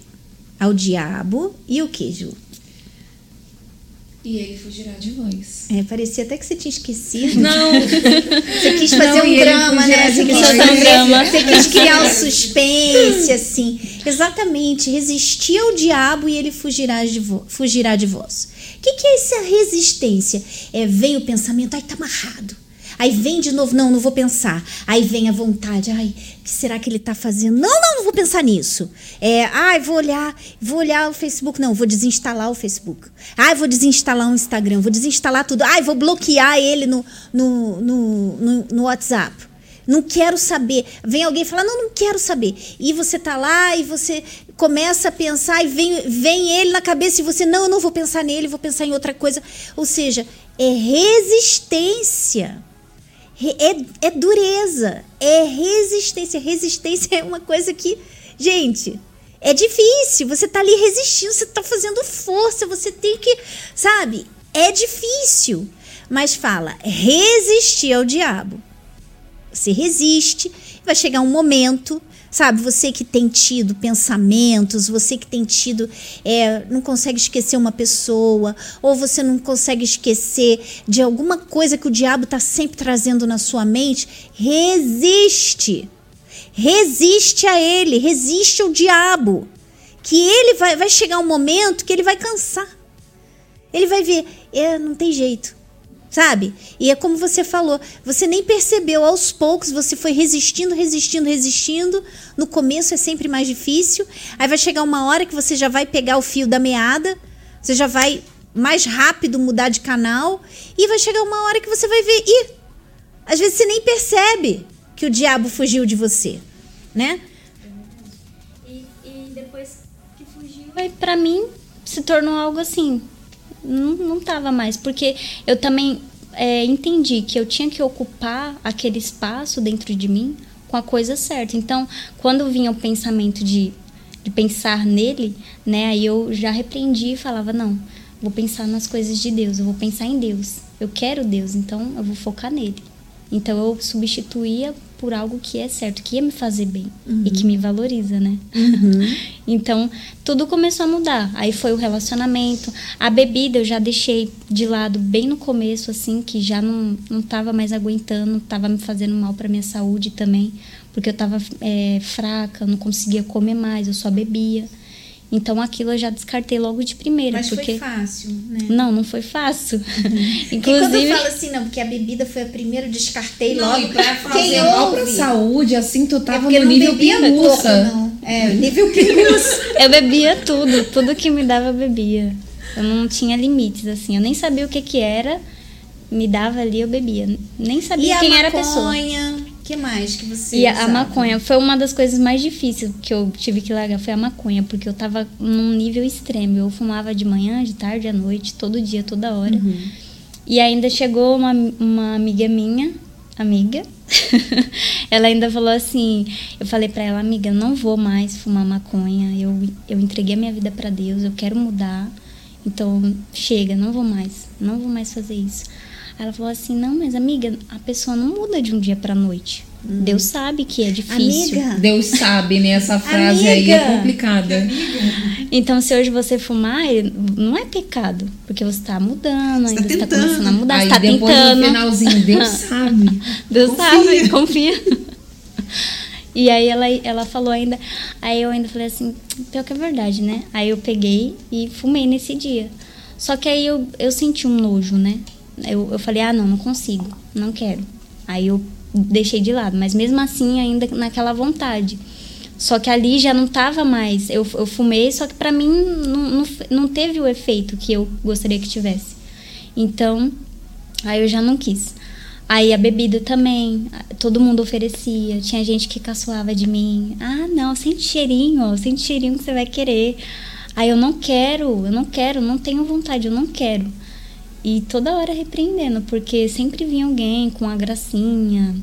Speaker 2: ao diabo e o que, Ju?
Speaker 4: E ele fugirá de vós.
Speaker 2: É, parecia até que você tinha esquecido.
Speaker 4: Não, [LAUGHS]
Speaker 2: Você quis fazer
Speaker 4: Não,
Speaker 2: um drama, né? Você quis, fazer
Speaker 3: Um drama.
Speaker 2: você quis criar um suspense, assim. Exatamente. Resistir ao diabo e ele fugirá de, vo fugirá de vós. O que, que é essa resistência? É, vem o pensamento, ai, tá amarrado. Aí vem de novo, não, não vou pensar. Aí vem a vontade, ai, o que será que ele tá fazendo? Não, não, não vou pensar nisso. É, ai, vou olhar, vou olhar o Facebook. Não, vou desinstalar o Facebook. Ai, vou desinstalar o Instagram, vou desinstalar tudo. Ai, vou bloquear ele no, no, no, no, no WhatsApp. Não quero saber. Vem alguém falar, não, não quero saber. E você tá lá e você começa a pensar e vem, vem ele na cabeça e você, não, eu não vou pensar nele, vou pensar em outra coisa. Ou seja, é resistência. É, é dureza, é resistência. Resistência [LAUGHS] é uma coisa que, gente, é difícil. Você tá ali resistindo, você tá fazendo força, você tem que, sabe? É difícil. Mas fala, resistir ao diabo. Você resiste, vai chegar um momento, sabe? Você que tem tido pensamentos, você que tem tido, é, não consegue esquecer uma pessoa, ou você não consegue esquecer de alguma coisa que o diabo está sempre trazendo na sua mente, resiste. Resiste a ele, resiste ao diabo. Que ele vai, vai chegar um momento que ele vai cansar. Ele vai ver, é, não tem jeito sabe? E é como você falou, você nem percebeu, aos poucos você foi resistindo, resistindo, resistindo. No começo é sempre mais difícil. Aí vai chegar uma hora que você já vai pegar o fio da meada, você já vai mais rápido mudar de canal e vai chegar uma hora que você vai ver, e às vezes você nem percebe que o diabo fugiu de você, né?
Speaker 3: E, e depois que fugiu, pra mim se tornou algo assim. Não, não tava mais. Porque eu também é, entendi que eu tinha que ocupar aquele espaço dentro de mim com a coisa certa. Então, quando vinha o pensamento de, de pensar nele, né, aí eu já repreendi e falava: não, vou pensar nas coisas de Deus, eu vou pensar em Deus. Eu quero Deus, então eu vou focar nele. Então eu substituía por algo que é certo, que ia me fazer bem e que me valoriza, né? [LAUGHS] então tudo começou a mudar. Aí foi o relacionamento, a bebida eu já deixei de lado bem no começo, assim, que já não, não tava mais aguentando, tava me fazendo mal para minha saúde também, porque eu tava é, fraca, não conseguia comer mais, eu só bebia. Então aquilo eu já descartei logo de primeira,
Speaker 2: Mas
Speaker 3: porque
Speaker 2: foi fácil, né?
Speaker 3: não, não foi fácil.
Speaker 2: Porque [LAUGHS] quando eu
Speaker 3: Inclusive,
Speaker 2: falo assim, não, porque a bebida foi a primeira, eu descartei
Speaker 4: Não,
Speaker 2: logo.
Speaker 4: e pra fazer
Speaker 2: Quem
Speaker 4: mal pra
Speaker 2: ouve?
Speaker 4: saúde, assim, tu
Speaker 2: É
Speaker 4: tava
Speaker 2: porque
Speaker 4: no nível pinguça.
Speaker 2: não. É, nível pinguça. [LAUGHS]
Speaker 3: Eu bebia tudo, tudo que me dava eu bebia. Eu não tinha limites, assim. Eu nem sabia o que que era, me dava ali, eu bebia. Nem
Speaker 2: E
Speaker 3: sabia
Speaker 2: a
Speaker 3: quem era a pessoa.
Speaker 2: Que mais que você
Speaker 3: E a, maconha foi uma das coisas mais difíceis que eu tive que largar, foi a maconha, porque eu tava num nível extremo. Eu fumava de manhã, de tarde, à noite, todo dia, toda hora. E ainda chegou uma, uma amiga minha, amiga, [LAUGHS] ela ainda falou assim, eu falei pra ela, amiga, eu não vou mais fumar maconha, eu, eu entreguei a minha vida pra Deus, eu quero mudar, então chega, não vou mais, não vou mais fazer isso. Ela falou assim, não, mas amiga, a pessoa não muda de um dia pra noite. Deus sabe que é difícil.
Speaker 2: Amiga,
Speaker 4: Deus sabe, né? Essa frase aí é
Speaker 2: Amiga.
Speaker 4: complicada. [LAUGHS]
Speaker 3: Então, se hoje você fumar, não é pecado, porque você tá mudando,
Speaker 5: Você
Speaker 3: ainda
Speaker 5: tá
Speaker 3: você tá
Speaker 5: tentando.
Speaker 3: começando a mudar,
Speaker 4: aí
Speaker 3: você tá
Speaker 4: depois
Speaker 3: tentando.
Speaker 4: no finalzinho, Deus [LAUGHS] sabe.
Speaker 3: Deus
Speaker 5: Confia.
Speaker 3: sabe, confia. [LAUGHS] E aí ela, ela falou ainda, aí eu ainda falei assim, pior que é verdade, né? Aí eu peguei e fumei nesse dia. Só que aí eu, eu senti um nojo, né? Eu, eu falei, ah, não, não consigo, não quero. Aí eu deixei de lado, mas mesmo assim ainda naquela vontade. Só que ali já não tava mais. Eu, eu fumei, só que pra mim não, não, não teve o efeito que eu gostaria que tivesse. Então, aí eu já não quis. Aí a bebida também, todo mundo oferecia. Tinha gente que caçoava de mim. Ah, não, sente cheirinho, sente cheirinho que você vai querer. Aí eu não quero, eu não quero, não tenho vontade, eu não quero. E toda hora repreendendo, porque sempre vinha alguém com a gracinha.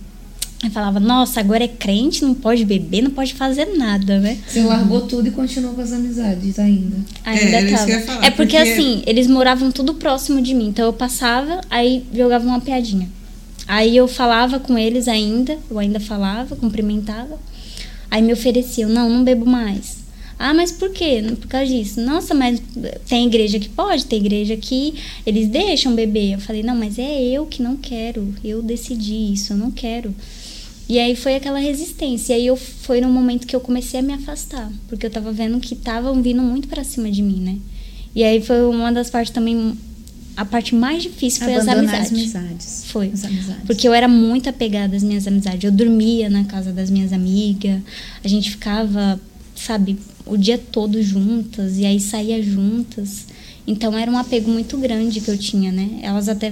Speaker 3: Eu falava, nossa, agora é crente, não pode beber, não pode fazer nada, né?
Speaker 4: Você largou tudo e continuou com as amizades ainda.
Speaker 3: Ainda
Speaker 5: isso
Speaker 3: tava.
Speaker 5: que eu ia falar,
Speaker 3: é porque,
Speaker 5: porque-
Speaker 3: assim, eles moravam tudo próximo de mim. Então eu passava, aí jogava uma piadinha. Aí eu falava com eles ainda, eu ainda falava, cumprimentava. Aí me ofereciam, não, não bebo mais. Ah, mas por quê? Por causa disso. Nossa, mas tem igreja que pode, tem igreja que eles deixam beber. Eu falei, não, mas é eu que não quero. Eu decidi isso, eu não quero. E aí foi aquela resistência. E aí eu, foi no momento que eu comecei a me afastar. Porque eu tava vendo que estavam vindo muito pra cima de mim, né? E aí foi uma das partes também. A parte mais difícil foi as
Speaker 2: Abandonar
Speaker 3: amizades.
Speaker 2: as amizades.
Speaker 3: Foi.
Speaker 2: As amizades.
Speaker 3: Porque eu era muito apegada às minhas amizades. Eu dormia na casa das minhas amigas. A gente ficava, sabe, o dia todo juntas. E aí saía juntas. Então era um apego muito grande que eu tinha, né? Elas até.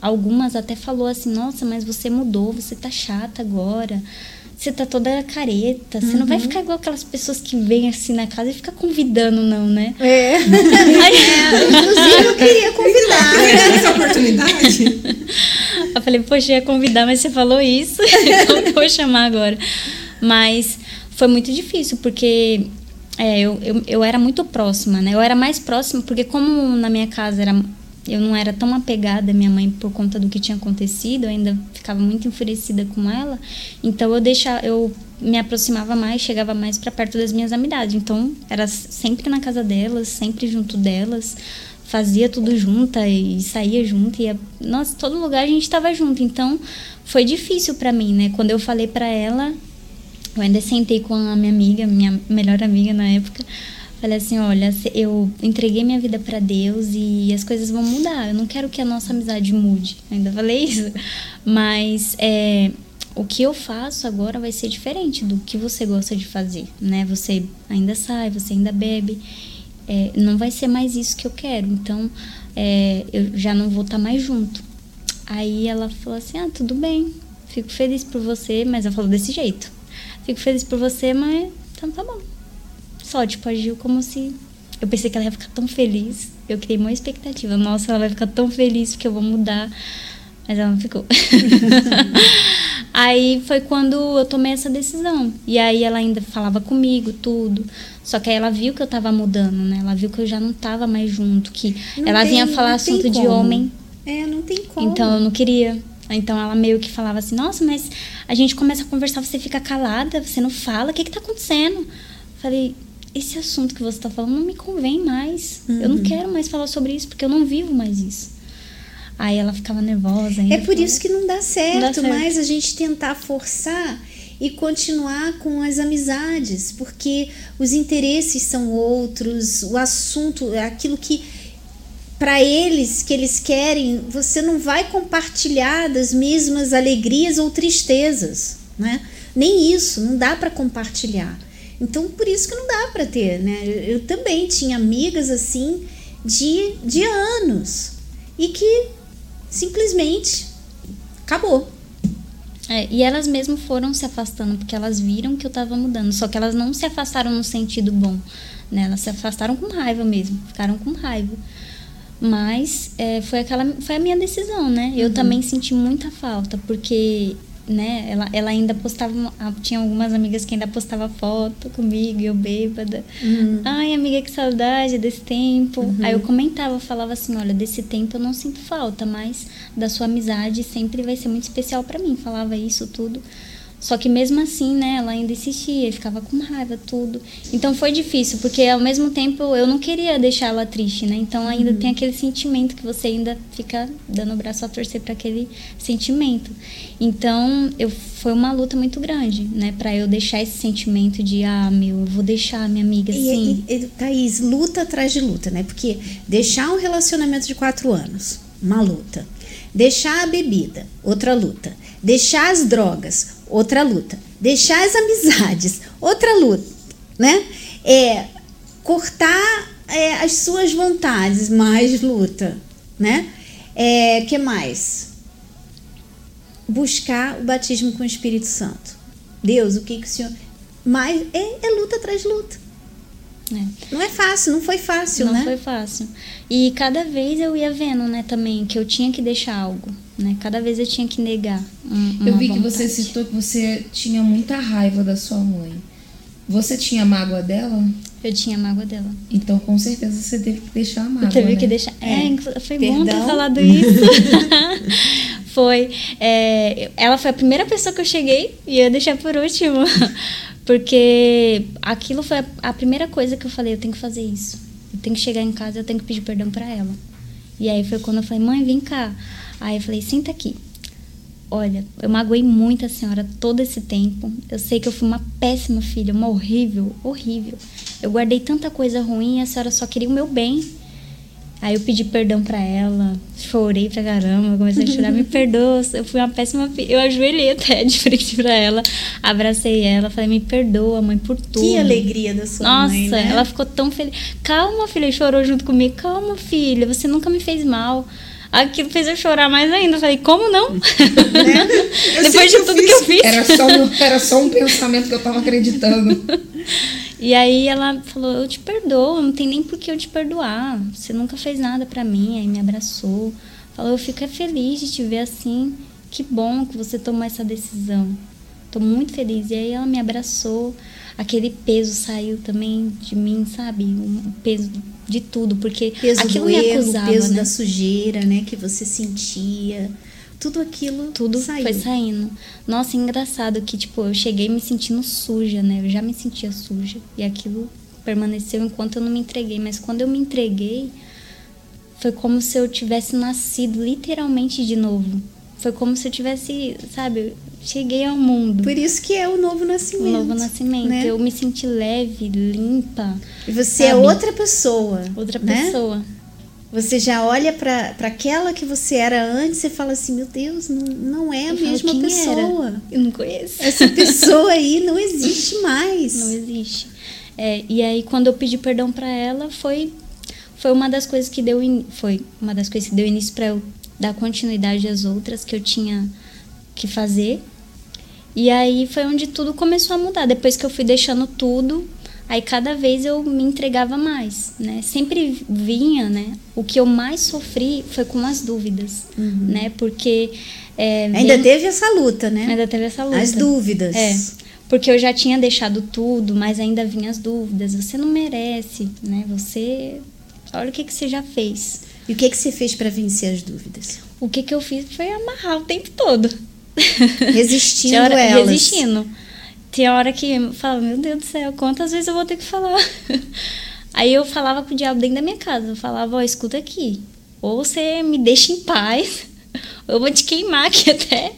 Speaker 3: Algumas até falou assim: Nossa, mas você mudou, você tá chata agora. Você tá toda careta. Você não vai ficar igual aquelas pessoas que vêm assim na casa e ficam convidando, não, né?
Speaker 2: É.
Speaker 3: Aí- [LAUGHS]
Speaker 2: Inclusive, eu queria convidar.
Speaker 5: Essa oportunidade.
Speaker 3: Eu falei, poxa, eu ia convidar, mas você falou isso. Que [LAUGHS] eu vou chamar agora? Mas foi muito difícil, porque é, eu, eu, eu era muito próxima, né? Eu era mais próxima, porque como na minha casa era, eu não era tão apegada à minha mãe por conta do que tinha acontecido, eu ainda ficava muito enfurecida com ela. Então eu deixava, eu me aproximava mais, chegava mais para perto das minhas amizades. Então era sempre na casa delas, sempre junto delas fazia tudo junta e saía junto e ia, nossa, todo lugar a gente estava junto. Então foi difícil para mim, né? Quando eu falei para ela, eu ainda sentei com a minha amiga, minha melhor amiga na época. Falei assim, olha, eu entreguei minha vida para Deus e as coisas vão mudar. Eu não quero que a nossa amizade mude. Ainda falei isso. Mas é, o que eu faço agora vai ser diferente do que você gosta de fazer, né? Você ainda sai, você ainda bebe. É, não vai ser mais isso que eu quero. Então, é, eu já não vou estar mais junto. Aí ela falou assim: Ah, tudo bem, fico feliz por você, mas ela falou desse jeito. Fico feliz por você, mas então tá bom. Só, tipo, agiu como se. Eu pensei que ela ia ficar tão feliz. Eu criei uma expectativa. Nossa, ela vai ficar tão feliz porque eu vou mudar. Mas ela não ficou. [LAUGHS] aí foi quando eu tomei essa decisão. E aí ela ainda falava comigo, tudo. Só que aí ela viu que eu tava mudando, né? Ela viu que eu já não tava mais junto. Que
Speaker 2: Não
Speaker 3: ela
Speaker 2: tem-
Speaker 3: vinha falar assunto de homem.
Speaker 2: É, não tem como.
Speaker 3: Então eu não queria. Então ela meio que falava assim: Nossa, mas a gente começa a conversar, você fica calada, você não fala, o que que tá acontecendo? Falei: Esse assunto que você tá falando não me convém mais. Eu
Speaker 2: Uhum.
Speaker 3: não quero mais falar sobre isso porque eu não vivo mais isso. Aí ela ficava nervosa. ainda
Speaker 2: É por isso que não dá certo,
Speaker 3: Não dá certo.
Speaker 2: mais a gente tentar forçar e continuar com as amizades, porque os interesses são outros, o assunto, é aquilo que para eles que eles querem, você não vai compartilhar das mesmas alegrias ou tristezas, né? Nem isso, não dá para compartilhar. Então, por isso que não dá para ter, né? Eu, também tinha amigas assim de, de anos e que simplesmente acabou.
Speaker 3: É, e elas mesmo foram se afastando porque elas viram que eu tava mudando. Só que elas não se afastaram no sentido bom, né? Elas se afastaram com raiva mesmo, ficaram com raiva. Mas é, foi aquela, foi a minha decisão, né? Eu também senti muita falta porque, né? Ela, ela ainda postava, tinha algumas amigas que ainda postava foto comigo, eu bêbada. Ai, amiga, que saudade desse tempo. Aí eu comentava, falava assim, olha, desse tempo eu não sinto falta, mas da sua amizade sempre vai ser muito especial pra mim. Falava isso tudo. Só que mesmo assim, né, ela ainda insistia, ficava com raiva, tudo. Então foi difícil, porque ao mesmo tempo eu não queria deixar ela triste, né? Então ainda tem aquele sentimento que você ainda fica dando o braço a torcer para aquele sentimento. Então, eu foi uma luta muito grande, né, para eu deixar esse sentimento de ah, meu, eu vou deixar a minha amiga
Speaker 2: E,
Speaker 3: assim.
Speaker 2: e, e, Thaís, luta atrás de luta, né? Porque deixar um relacionamento de quatro anos, uma luta. Deixar a bebida, outra luta. Deixar as drogas, outra luta. Deixar as amizades, outra luta, né? É, cortar é, as suas vontades, mais luta, né? É, que mais? Buscar o batismo com o Espírito Santo. Deus, o que, que o Senhor. Mas é, é luta atrás luta.
Speaker 3: Né?
Speaker 2: Não é fácil, não foi fácil,
Speaker 3: não
Speaker 2: né?
Speaker 3: foi fácil. E cada vez eu ia vendo, né, também, que eu tinha que deixar algo. né? Cada vez eu tinha que negar. Um,
Speaker 4: eu vi
Speaker 3: vontade.
Speaker 4: que você citou que você tinha muita raiva da sua mãe. Você tinha mágoa dela?
Speaker 3: Eu tinha mágoa dela.
Speaker 4: Então, com certeza, você teve que deixar a mágoa.
Speaker 3: Eu teve
Speaker 4: né?
Speaker 3: que deixar. É,
Speaker 2: É.
Speaker 3: foi
Speaker 2: Perdão.
Speaker 3: bom ter falado isso. [LAUGHS] foi. é, ela foi a primeira pessoa que eu cheguei e eu ia deixar por último. Porque aquilo foi a, primeira coisa que eu falei: eu tenho que fazer isso. Eu tenho que chegar em casa, eu tenho que pedir perdão pra ela. E aí foi quando eu falei: mãe, vem cá. Aí eu falei: senta aqui. Olha, eu magoei muito a senhora todo esse tempo. Eu sei que eu fui uma péssima filha, uma horrível, horrível. Eu guardei tanta coisa ruim e a senhora só queria o meu bem. Aí eu pedi perdão pra ela, chorei pra caramba, comecei a chorar, me [LAUGHS] perdoa, eu fui uma péssima filha. Eu ajoelhei até de frente pra ela, abracei ela, falei, me perdoa, mãe, por tudo.
Speaker 2: Que alegria da sua
Speaker 3: Nossa,
Speaker 2: mãe, né?
Speaker 3: ela ficou tão feliz. Calma, filha, e chorou junto comigo. Calma, filha, você nunca me fez mal. Aquilo fez eu chorar mais ainda. Eu falei, como não? [LAUGHS] Depois de tudo que eu fiz.
Speaker 4: Era só, um, era só um pensamento que eu tava acreditando. [LAUGHS]
Speaker 3: E aí ela falou, eu te perdoo, não tem nem por que eu te perdoar. Você nunca fez nada pra mim. Aí me abraçou. Falou, eu fico é feliz de te ver assim. Que bom que você tomou essa decisão. Tô muito feliz. E aí ela me abraçou. Aquele peso saiu também de mim, sabe? O peso de tudo, porque
Speaker 2: peso
Speaker 3: aquilo
Speaker 2: do
Speaker 3: me
Speaker 2: erro,
Speaker 3: acusava,
Speaker 2: peso
Speaker 3: né?
Speaker 2: da sujeira, né, que você sentia. Tudo aquilo
Speaker 3: Tudo
Speaker 2: saiu.
Speaker 3: foi saindo. Nossa, engraçado que, tipo, eu cheguei me sentindo suja, né? Eu já me sentia suja. E aquilo permaneceu enquanto eu não me entreguei. Mas quando eu me entreguei, foi como se eu tivesse nascido literalmente de novo. Foi como se eu tivesse, sabe, cheguei ao mundo.
Speaker 2: Por isso que é o novo nascimento.
Speaker 3: novo nascimento.
Speaker 2: né?
Speaker 3: Eu me senti leve, limpa.
Speaker 2: E você é
Speaker 3: sabe?
Speaker 2: outra pessoa.
Speaker 3: Outra
Speaker 2: né?
Speaker 3: pessoa.
Speaker 2: Você já olha para aquela que você era antes e fala assim: meu Deus, não, não é a
Speaker 3: Eu
Speaker 2: mesma
Speaker 3: "Quem
Speaker 2: pessoa.
Speaker 3: era? Eu não conheço.
Speaker 2: Essa pessoa aí não existe mais.
Speaker 3: Não existe. É, e aí quando eu pedi perdão pra ela foi foi uma das coisas que deu in- foi uma das coisas que deu início pra eu dar continuidade às outras que eu tinha que fazer. E aí foi onde tudo começou a mudar. Depois que eu fui deixando tudo, aí cada vez eu me entregava mais, né? Sempre vinha, né? O que eu mais sofri foi com as dúvidas, né? Porque é,
Speaker 2: Ainda
Speaker 3: vem-
Speaker 2: teve essa luta, né?
Speaker 3: ainda teve essa luta.
Speaker 2: As dúvidas.
Speaker 3: É, porque eu já tinha deixado tudo, mas ainda vinham as dúvidas. Você não merece, né? Você. Olha o que, que você já fez.
Speaker 2: E o que, que você fez para vencer as dúvidas?
Speaker 3: O que, que eu fiz foi amarrar o tempo todo.
Speaker 2: Resistindo [LAUGHS]
Speaker 3: hora,
Speaker 2: elas.
Speaker 3: Resistindo. Tinha hora que eu falava, meu Deus do céu, quantas vezes eu vou ter que falar? [LAUGHS] Aí eu falava com o diabo dentro da minha casa. Eu falava, ó, escuta aqui. Ou você me deixa em paz, [LAUGHS] ou eu vou te queimar aqui até,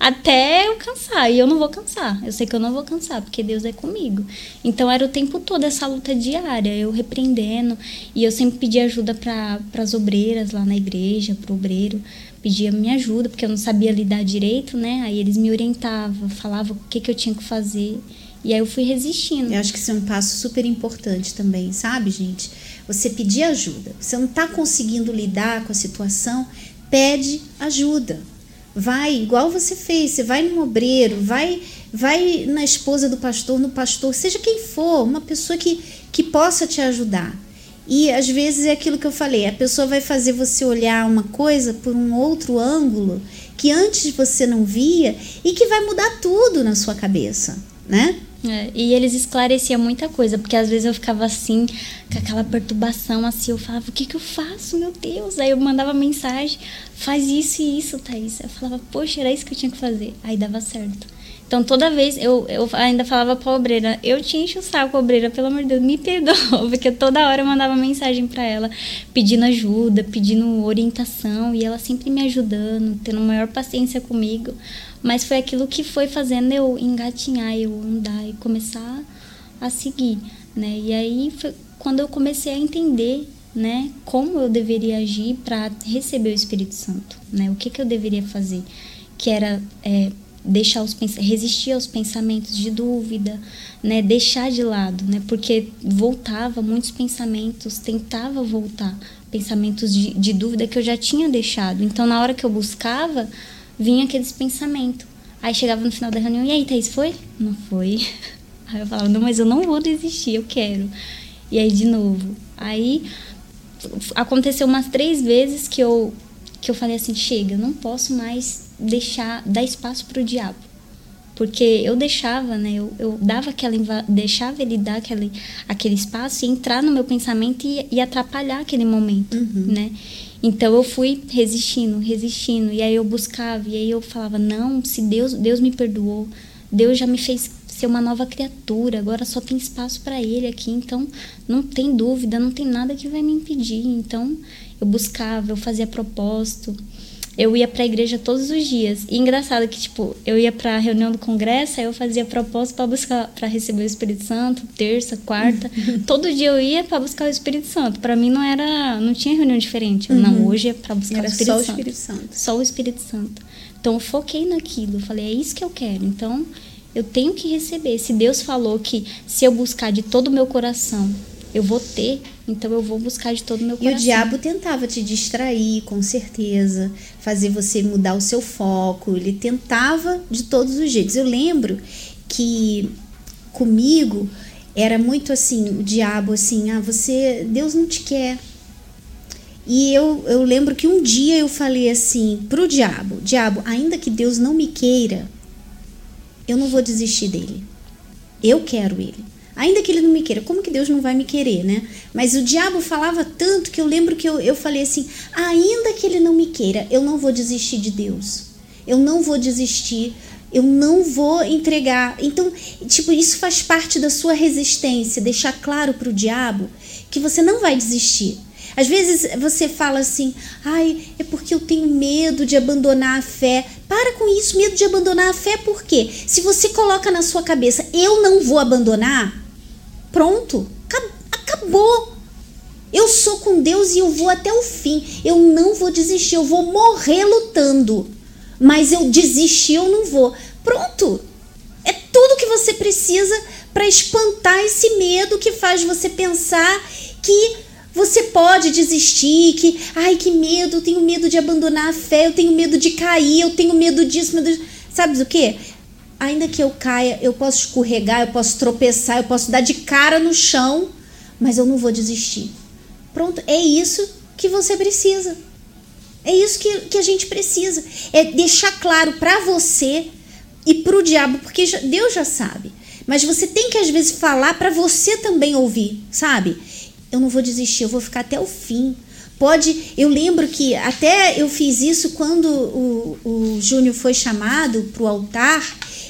Speaker 3: até eu cansar. E eu não vou cansar. Eu sei que eu não vou cansar, porque Deus é comigo. Então era o tempo todo essa luta diária, eu repreendendo. E eu sempre pedia ajuda para as obreiras lá na igreja, pro obreiro. Pedia minha ajuda, porque eu não sabia lidar direito, né? Aí eles me orientavam, falavam o que, que eu tinha que fazer. E aí eu fui resistindo.
Speaker 2: Eu acho que isso é um passo super importante também, sabe, gente? Você pedir ajuda. Você não está conseguindo lidar com a situação, pede ajuda. Vai, igual você fez, você vai no obreiro, vai, vai na esposa do pastor, no pastor, seja quem for, uma pessoa que, que possa te ajudar. E às vezes é aquilo que eu falei, a pessoa vai fazer você olhar uma coisa por um outro ângulo que antes você não via e que vai mudar tudo na sua cabeça, né?
Speaker 3: É, e eles esclareciam muita coisa, porque às vezes eu ficava assim, com aquela perturbação, assim, eu falava, o que que eu faço, meu Deus? Aí eu mandava mensagem, faz isso e isso, Thaís. Eu falava, poxa, era isso que eu tinha que fazer. Aí dava certo. Então toda vez eu, eu ainda falava pra obreira, eu te encho o saco, obreira, pelo amor de Deus, me perdoa, [LAUGHS] porque toda hora eu mandava mensagem pra ela, pedindo ajuda, pedindo orientação, e ela sempre me ajudando, tendo maior paciência comigo. Mas foi aquilo que foi fazendo eu engatinhar, eu andar e começar a seguir, né? E aí foi quando eu comecei a entender, né, como eu deveria agir para receber o Espírito Santo, né? O que que eu deveria fazer, que era é, deixar os resistir aos pensamentos de dúvida, né, deixar de lado, né, porque voltava muitos pensamentos, tentava voltar pensamentos de, de dúvida que eu já tinha deixado. Então na hora que eu buscava, vinha aqueles pensamentos. Aí chegava no final da reunião, e aí, Thaís, foi? Não foi. [LAUGHS] Aí eu falava, não, mas eu não vou desistir, eu quero. E aí de novo. Aí aconteceu umas três vezes que eu que eu falei assim, chega, eu não posso mais deixar dar espaço para o diabo. Porque eu deixava, né? Eu, eu dava aquela deixava ele dar aquele, aquele espaço e entrar no meu pensamento e, e atrapalhar aquele momento, uhum. né? Então eu fui resistindo, resistindo, e aí eu buscava, e aí eu falava: "Não, se Deus, Deus me perdoou, Deus já me fez ser uma nova criatura, agora só tem espaço para ele aqui, então não tem dúvida, não tem nada que vai me impedir". Então eu buscava, eu fazia propósito, eu ia para a igreja todos os dias. E engraçado que, tipo, eu ia para a reunião do congresso, aí eu fazia propósito para buscar, para receber o Espírito Santo, terça, quarta. [LAUGHS] Todo dia eu ia para buscar o Espírito Santo. Para mim não era, não tinha reunião diferente. Uhum. Não, hoje é para buscar
Speaker 2: era
Speaker 3: o Espírito
Speaker 2: só
Speaker 3: Santo.
Speaker 2: o Espírito Santo.
Speaker 3: Só o Espírito Santo. Então eu foquei naquilo. Eu falei, é isso que eu quero. Então eu tenho que receber. Se Deus falou que se eu buscar de todo o meu coração, eu vou ter, então eu vou buscar de todo o meu coração.
Speaker 2: E o diabo tentava te distrair, com certeza, fazer você mudar o seu foco, ele tentava de todos os jeitos. Eu lembro que comigo era muito assim, o diabo assim, ah, você, Deus não te quer. E eu, eu lembro que um dia eu falei assim pro diabo, diabo, ainda que Deus não me queira, eu não vou desistir dele. Eu quero ele. Ainda que ele não me queira, como que Deus não vai me querer, né? Mas o diabo falava tanto que eu lembro que eu, eu falei assim: ainda que ele não me queira, eu não vou desistir de Deus. Eu não vou desistir. Eu não vou entregar. Então, tipo, isso faz parte da sua resistência, deixar claro para o diabo que você não vai desistir. Às vezes você fala assim, ai, é porque eu tenho medo de abandonar a fé. Para com isso, medo de abandonar a fé, por quê? Se você coloca na sua cabeça, eu não vou abandonar, Pronto, acabou. Eu sou com Deus e eu vou até o fim. Eu não vou desistir, eu vou morrer lutando. Mas eu desistir eu não vou. Pronto. É tudo que você precisa para espantar esse medo que faz você pensar que você pode desistir, que ai que medo, eu tenho medo de abandonar a fé, eu tenho medo de cair, eu tenho medo disso, medo de... Sabe o que? ainda que eu caia, eu posso escorregar, eu posso tropeçar, eu posso dar de cara no chão, mas eu não vou desistir. Pronto, é isso que você precisa. É isso que, que a gente precisa. É deixar claro para você e para o diabo, porque Deus já sabe. Mas você tem que às vezes falar para você também ouvir, sabe? Eu não vou desistir, eu vou ficar até o fim. Pode, eu lembro que até eu fiz isso quando o, o Júnior foi chamado para o altar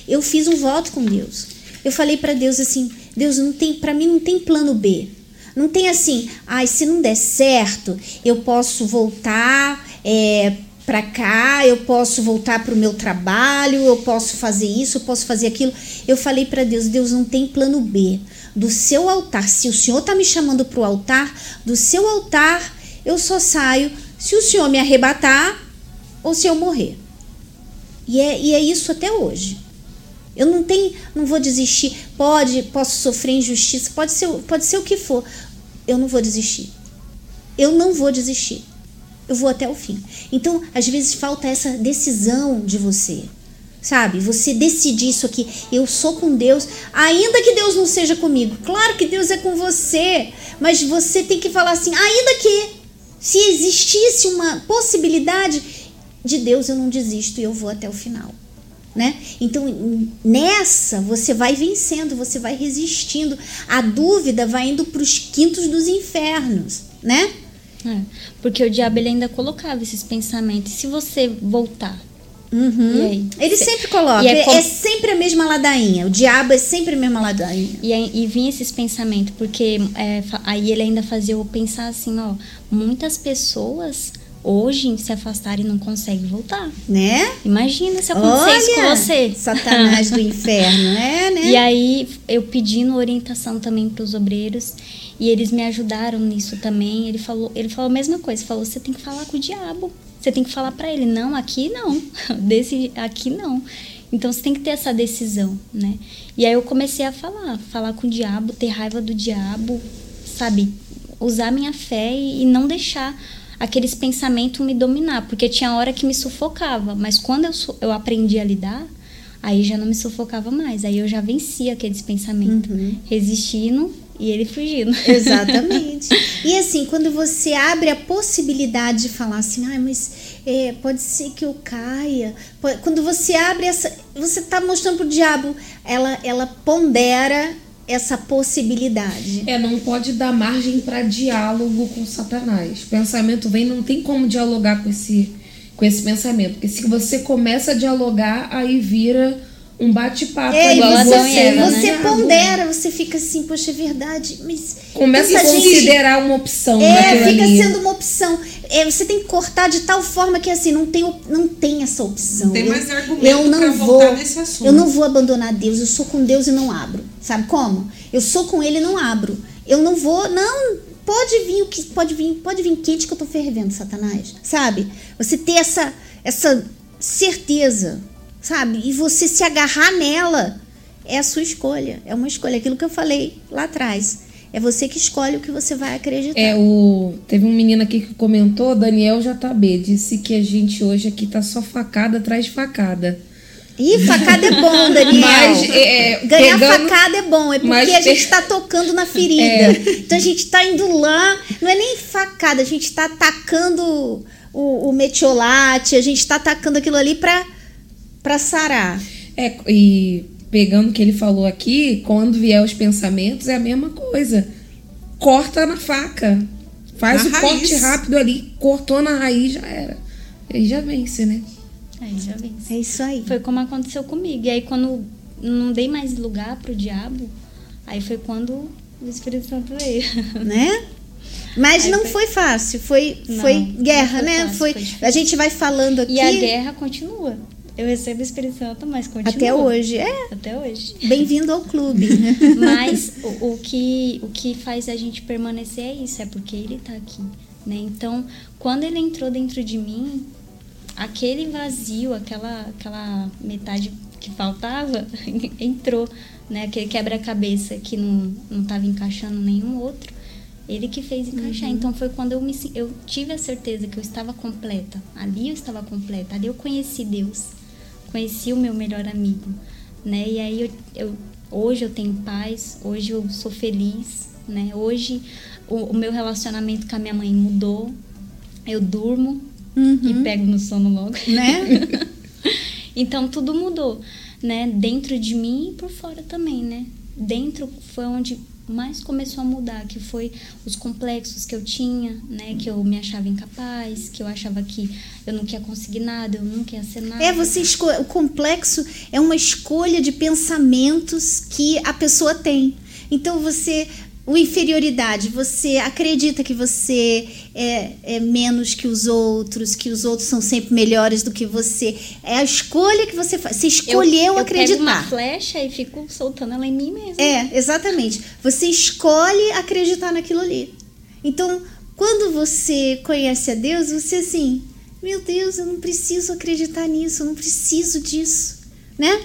Speaker 2: eu fiz um voto com Deus. Eu falei para Deus assim: Deus, não tem, para mim não tem plano B. Não tem assim, ai, se não der certo, eu posso voltar é, para cá, eu posso voltar para o meu trabalho, eu posso fazer isso, eu posso fazer aquilo. Eu falei para Deus: Deus não tem plano B. Do seu altar, se o Senhor está me chamando para o altar, do seu altar eu só saio se o Senhor me arrebatar ou se eu morrer. E é, e é isso até hoje. Eu não tenho, não vou desistir. Pode, posso sofrer injustiça, pode ser, pode ser o que for. Eu não vou desistir. Eu não vou desistir. Eu vou até o fim. Então, às vezes falta essa decisão de você. Sabe? Você decidir isso aqui. Eu sou com Deus, ainda que Deus não seja comigo. Claro que Deus é com você, mas você tem que falar assim, ainda que se existisse uma possibilidade de Deus, eu não desisto e eu vou até o final né? Então, nessa você vai vencendo, você vai resistindo. A dúvida vai indo para os quintos dos infernos, né?
Speaker 3: É, porque o diabo ele ainda colocava esses pensamentos. Se você voltar?
Speaker 2: Uhum. Ele sempre coloca. É, é, sempre a mesma ladainha. O diabo é sempre a mesma ladainha.
Speaker 3: E, e vinha esses pensamentos, porque é, aí ele ainda fazia eu pensar assim, ó, muitas pessoas hoje se afastar e não consegue voltar.
Speaker 2: Né?
Speaker 3: Imagina se acontecesse Olha, com você.
Speaker 2: Satanás do [LAUGHS] inferno, é, né?
Speaker 3: E aí eu pedindo orientação também para os obreiros e eles me ajudaram nisso também. Ele falou, ele falou a mesma coisa, falou: "Você tem que falar com o diabo. Você tem que falar para ele, não, aqui não. [LAUGHS] Desse aqui não". Então você tem que ter essa decisão, né? E aí eu comecei a falar, falar com o diabo, ter raiva do diabo, sabe? Usar minha fé e, e não deixar aqueles pensamentos me dominar, porque tinha hora que me sufocava, mas quando eu, eu aprendi a lidar, aí já não me sufocava mais, aí eu já vencia aqueles pensamentos, uhum. resistindo e ele fugindo. [LAUGHS]
Speaker 2: Exatamente. E assim, quando você abre a possibilidade de falar assim, ah, mas é, pode ser que eu caia. Quando você abre essa. Você está mostrando pro diabo, ela, ela pondera essa possibilidade.
Speaker 4: É, não pode dar margem para diálogo com Satanás. O pensamento vem, não tem como dialogar com esse, com esse pensamento. Porque se você começa a dialogar, aí vira um bate-papo.
Speaker 2: É, igual você, Eva, você né? pondera, você fica assim, poxa, é verdade, mas...
Speaker 4: Começa a considerar gente, uma opção.
Speaker 2: É, fica ali. sendo uma opção. É, você tem que cortar de tal forma que assim, não tem, não tem essa opção.
Speaker 5: Não tem mais argumento eu não vou, nesse assunto.
Speaker 2: Eu não vou abandonar Deus, eu sou com Deus e não abro. Sabe como? Eu sou com Ele e não abro. Eu não vou, não, pode vir o que pode vir, pode vir quente que eu tô fervendo, Satanás. Sabe? Você ter essa essa certeza sabe? E você se agarrar nela é a sua escolha. É uma escolha. Aquilo que eu falei lá atrás. É você que escolhe o que você vai acreditar.
Speaker 4: É, o... Teve um menino aqui que comentou, Daniel JB, disse que a gente hoje aqui tá só facada atrás de facada.
Speaker 2: Ih, facada é bom, [LAUGHS] Daniel. Mas, é, Ganhar pegando, facada é bom, é porque a gente está tocando na ferida. É. Então a gente está indo lá, não é nem facada, a gente está atacando o, o metiolate, a gente está atacando aquilo ali para para sarar.
Speaker 4: É, e pegando o que ele falou aqui, quando vier os pensamentos, é a mesma coisa. Corta na faca. Faz na o raiz. corte rápido ali, cortou na raiz, já era. Aí já vence, né?
Speaker 3: Aí já vence.
Speaker 2: É isso aí.
Speaker 3: Foi como aconteceu comigo. E aí, quando não dei mais lugar pro diabo, aí foi quando o Espírito Santo veio. [LAUGHS]
Speaker 2: Né? Mas aí não foi... foi fácil, foi, não, foi guerra, foi né? Fácil, foi, foi a gente vai falando aqui.
Speaker 3: E a guerra continua. Eu recebo o Espírito Santo, mas continua.
Speaker 2: Até hoje, é.
Speaker 3: Até hoje.
Speaker 2: Bem-vindo ao clube. [LAUGHS]
Speaker 3: mas o, o, que, o que faz a gente permanecer é isso, é porque ele está aqui. Né? Então, quando ele entrou dentro de mim, aquele vazio, aquela, aquela metade que faltava, [LAUGHS] entrou. Né? Aquele quebra-cabeça que não estava encaixando nenhum outro, ele que fez encaixar. Uhum. Então foi quando eu, me, eu tive a certeza que eu estava completa. Ali eu estava completa, ali eu conheci Deus conheci o meu melhor amigo, né? E aí eu, eu hoje eu tenho paz, hoje eu sou feliz, né? Hoje o, o meu relacionamento com a minha mãe mudou. Eu durmo uhum. e pego no sono logo,
Speaker 2: né? [LAUGHS]
Speaker 3: então tudo mudou, né? Dentro de mim e por fora também, né? Dentro foi onde mais começou a mudar, que foi os complexos que eu tinha, né? Que eu me achava incapaz, que eu achava que eu não ia conseguir nada, eu nunca ia ser nada.
Speaker 2: É, você escolhe, o complexo é uma escolha de pensamentos que a pessoa tem. Então você o inferioridade, você acredita que você é, é, menos que os outros, que os outros são sempre melhores do que você. É a escolha que você faz. Você escolheu
Speaker 3: eu,
Speaker 2: acreditar. Eu
Speaker 3: pego uma flecha e fico soltando ela em mim mesmo.
Speaker 2: É, exatamente. Você escolhe acreditar naquilo ali. Então, quando você conhece a Deus, você assim, meu Deus, eu não preciso acreditar nisso, eu não preciso disso, né?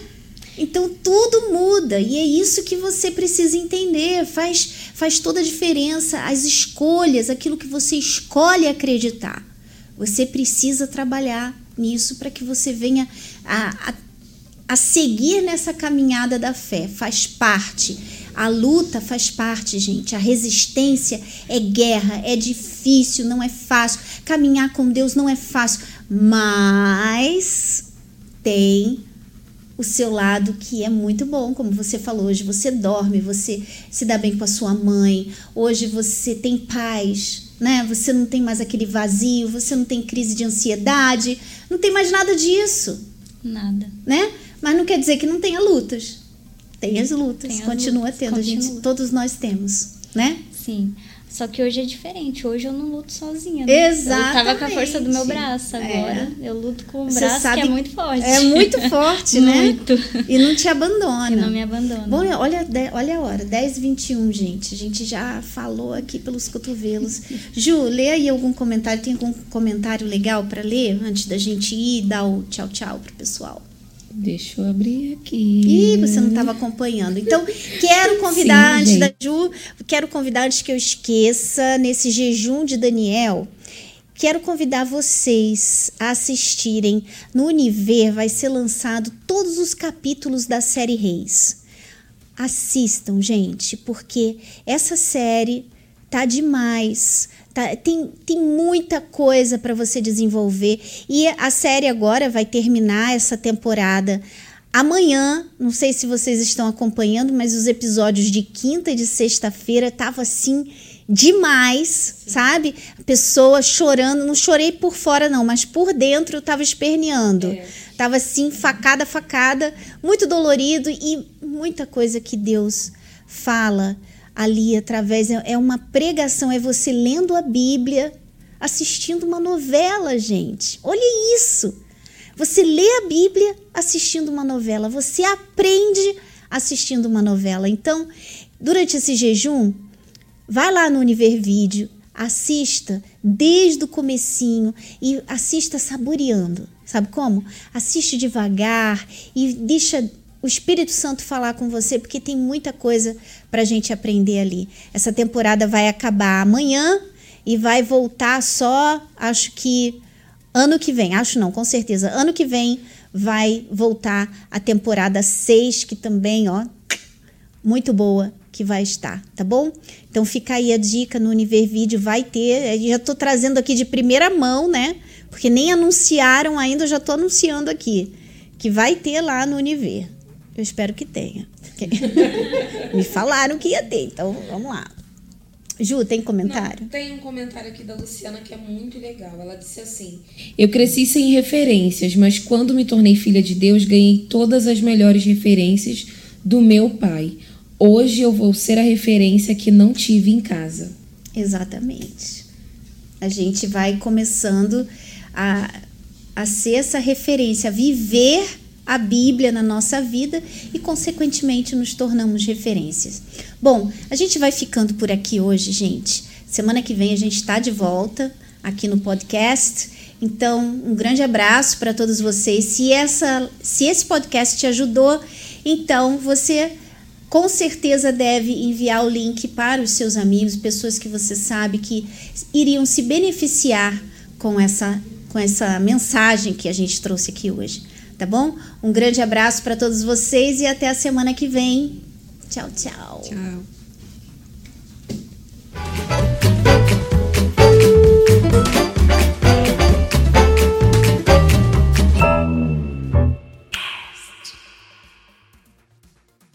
Speaker 2: Então tudo muda e é isso que você precisa entender. Faz, faz toda a diferença as escolhas, aquilo que você escolhe acreditar. Você precisa trabalhar nisso para que você venha a, a, a seguir nessa caminhada da fé. Faz parte. A luta faz parte, gente. A resistência é guerra, é difícil, não é fácil. Caminhar com Deus não é fácil, mas tem o seu lado que é muito bom, como você falou, hoje você dorme, você se dá bem com a sua mãe, hoje você tem paz, né? Você não tem mais aquele vazio, você não tem crise de ansiedade, não tem mais nada disso.
Speaker 3: Nada.
Speaker 2: Né? Mas não quer dizer que não tenha lutas. Tem as lutas, tem as continua lutas, tendo, continua. a gente, todos nós temos, né?
Speaker 3: Sim. Só que hoje é diferente. Hoje eu não luto sozinha. Né?
Speaker 2: Exatamente.
Speaker 3: Eu tava com a força do meu braço. Agora é. eu luto com o Você braço que é muito forte.
Speaker 2: É muito forte, [LAUGHS] né?
Speaker 3: Muito.
Speaker 2: E não te abandona. E
Speaker 3: não me abandona.
Speaker 2: Bom, olha, olha a hora. 10 21 gente. A gente já falou aqui pelos cotovelos. [LAUGHS] Ju, lê aí algum comentário. Tem algum comentário legal para ler antes da gente ir e dar o tchau, tchau pro pessoal?
Speaker 4: Deixa eu abrir aqui.
Speaker 2: Ih, você não estava acompanhando. Então, quero convidar, [LAUGHS] Sim, antes gente. da Ju, quero convidar antes que eu esqueça, nesse jejum de Daniel, quero convidar vocês a assistirem. No Univer vai ser lançado todos os capítulos da série Reis. Assistam, gente, porque essa série tá demais. Tá, tem, tem muita coisa para você desenvolver. E a série agora vai terminar essa temporada amanhã. Não sei se vocês estão acompanhando, mas os episódios de quinta e de sexta-feira tava assim demais, Sim. sabe? A pessoa chorando, não chorei por fora não, mas por dentro eu tava esperneando. É. Tava assim, facada, facada, muito dolorido e muita coisa que Deus fala ali através é uma pregação, é você lendo a Bíblia, assistindo uma novela, gente. Olha isso. Você lê a Bíblia assistindo uma novela, você aprende assistindo uma novela. Então, durante esse jejum, vai lá no Univer Vídeo, assista desde o comecinho e assista saboreando. Sabe como? Assiste devagar e deixa o Espírito Santo falar com você, porque tem muita coisa para a gente aprender ali. Essa temporada vai acabar amanhã e vai voltar só, acho que ano que vem. Acho não, com certeza. Ano que vem vai voltar a temporada 6, que também, ó, muito boa que vai estar, tá bom? Então fica aí a dica no Univer Vídeo, vai ter. Já estou trazendo aqui de primeira mão, né? Porque nem anunciaram ainda, eu já estou anunciando aqui. Que vai ter lá no Univer. Eu espero que tenha. [LAUGHS] Me falaram que ia ter, então vamos lá. Ju, tem comentário?
Speaker 4: Não, tem um comentário aqui da Luciana que é muito legal. Ela disse assim: Eu cresci sem referências, mas quando me tornei filha de Deus, ganhei todas as melhores referências do meu pai. Hoje eu vou ser a referência que não tive em casa.
Speaker 2: Exatamente. A gente vai começando a, a ser essa referência, a viver a Bíblia na nossa vida e, consequentemente, nos tornamos referências. Bom, a gente vai ficando por aqui hoje, gente. Semana que vem a gente está de volta aqui no podcast. Então, um grande abraço para todos vocês. Se, essa, se esse podcast te ajudou, então você com certeza deve enviar o link para os seus amigos, pessoas que você sabe que iriam se beneficiar com essa, com essa mensagem que a gente trouxe aqui hoje tá bom? Um grande abraço para todos vocês e até a semana que vem. Tchau, tchau.
Speaker 5: Tchau.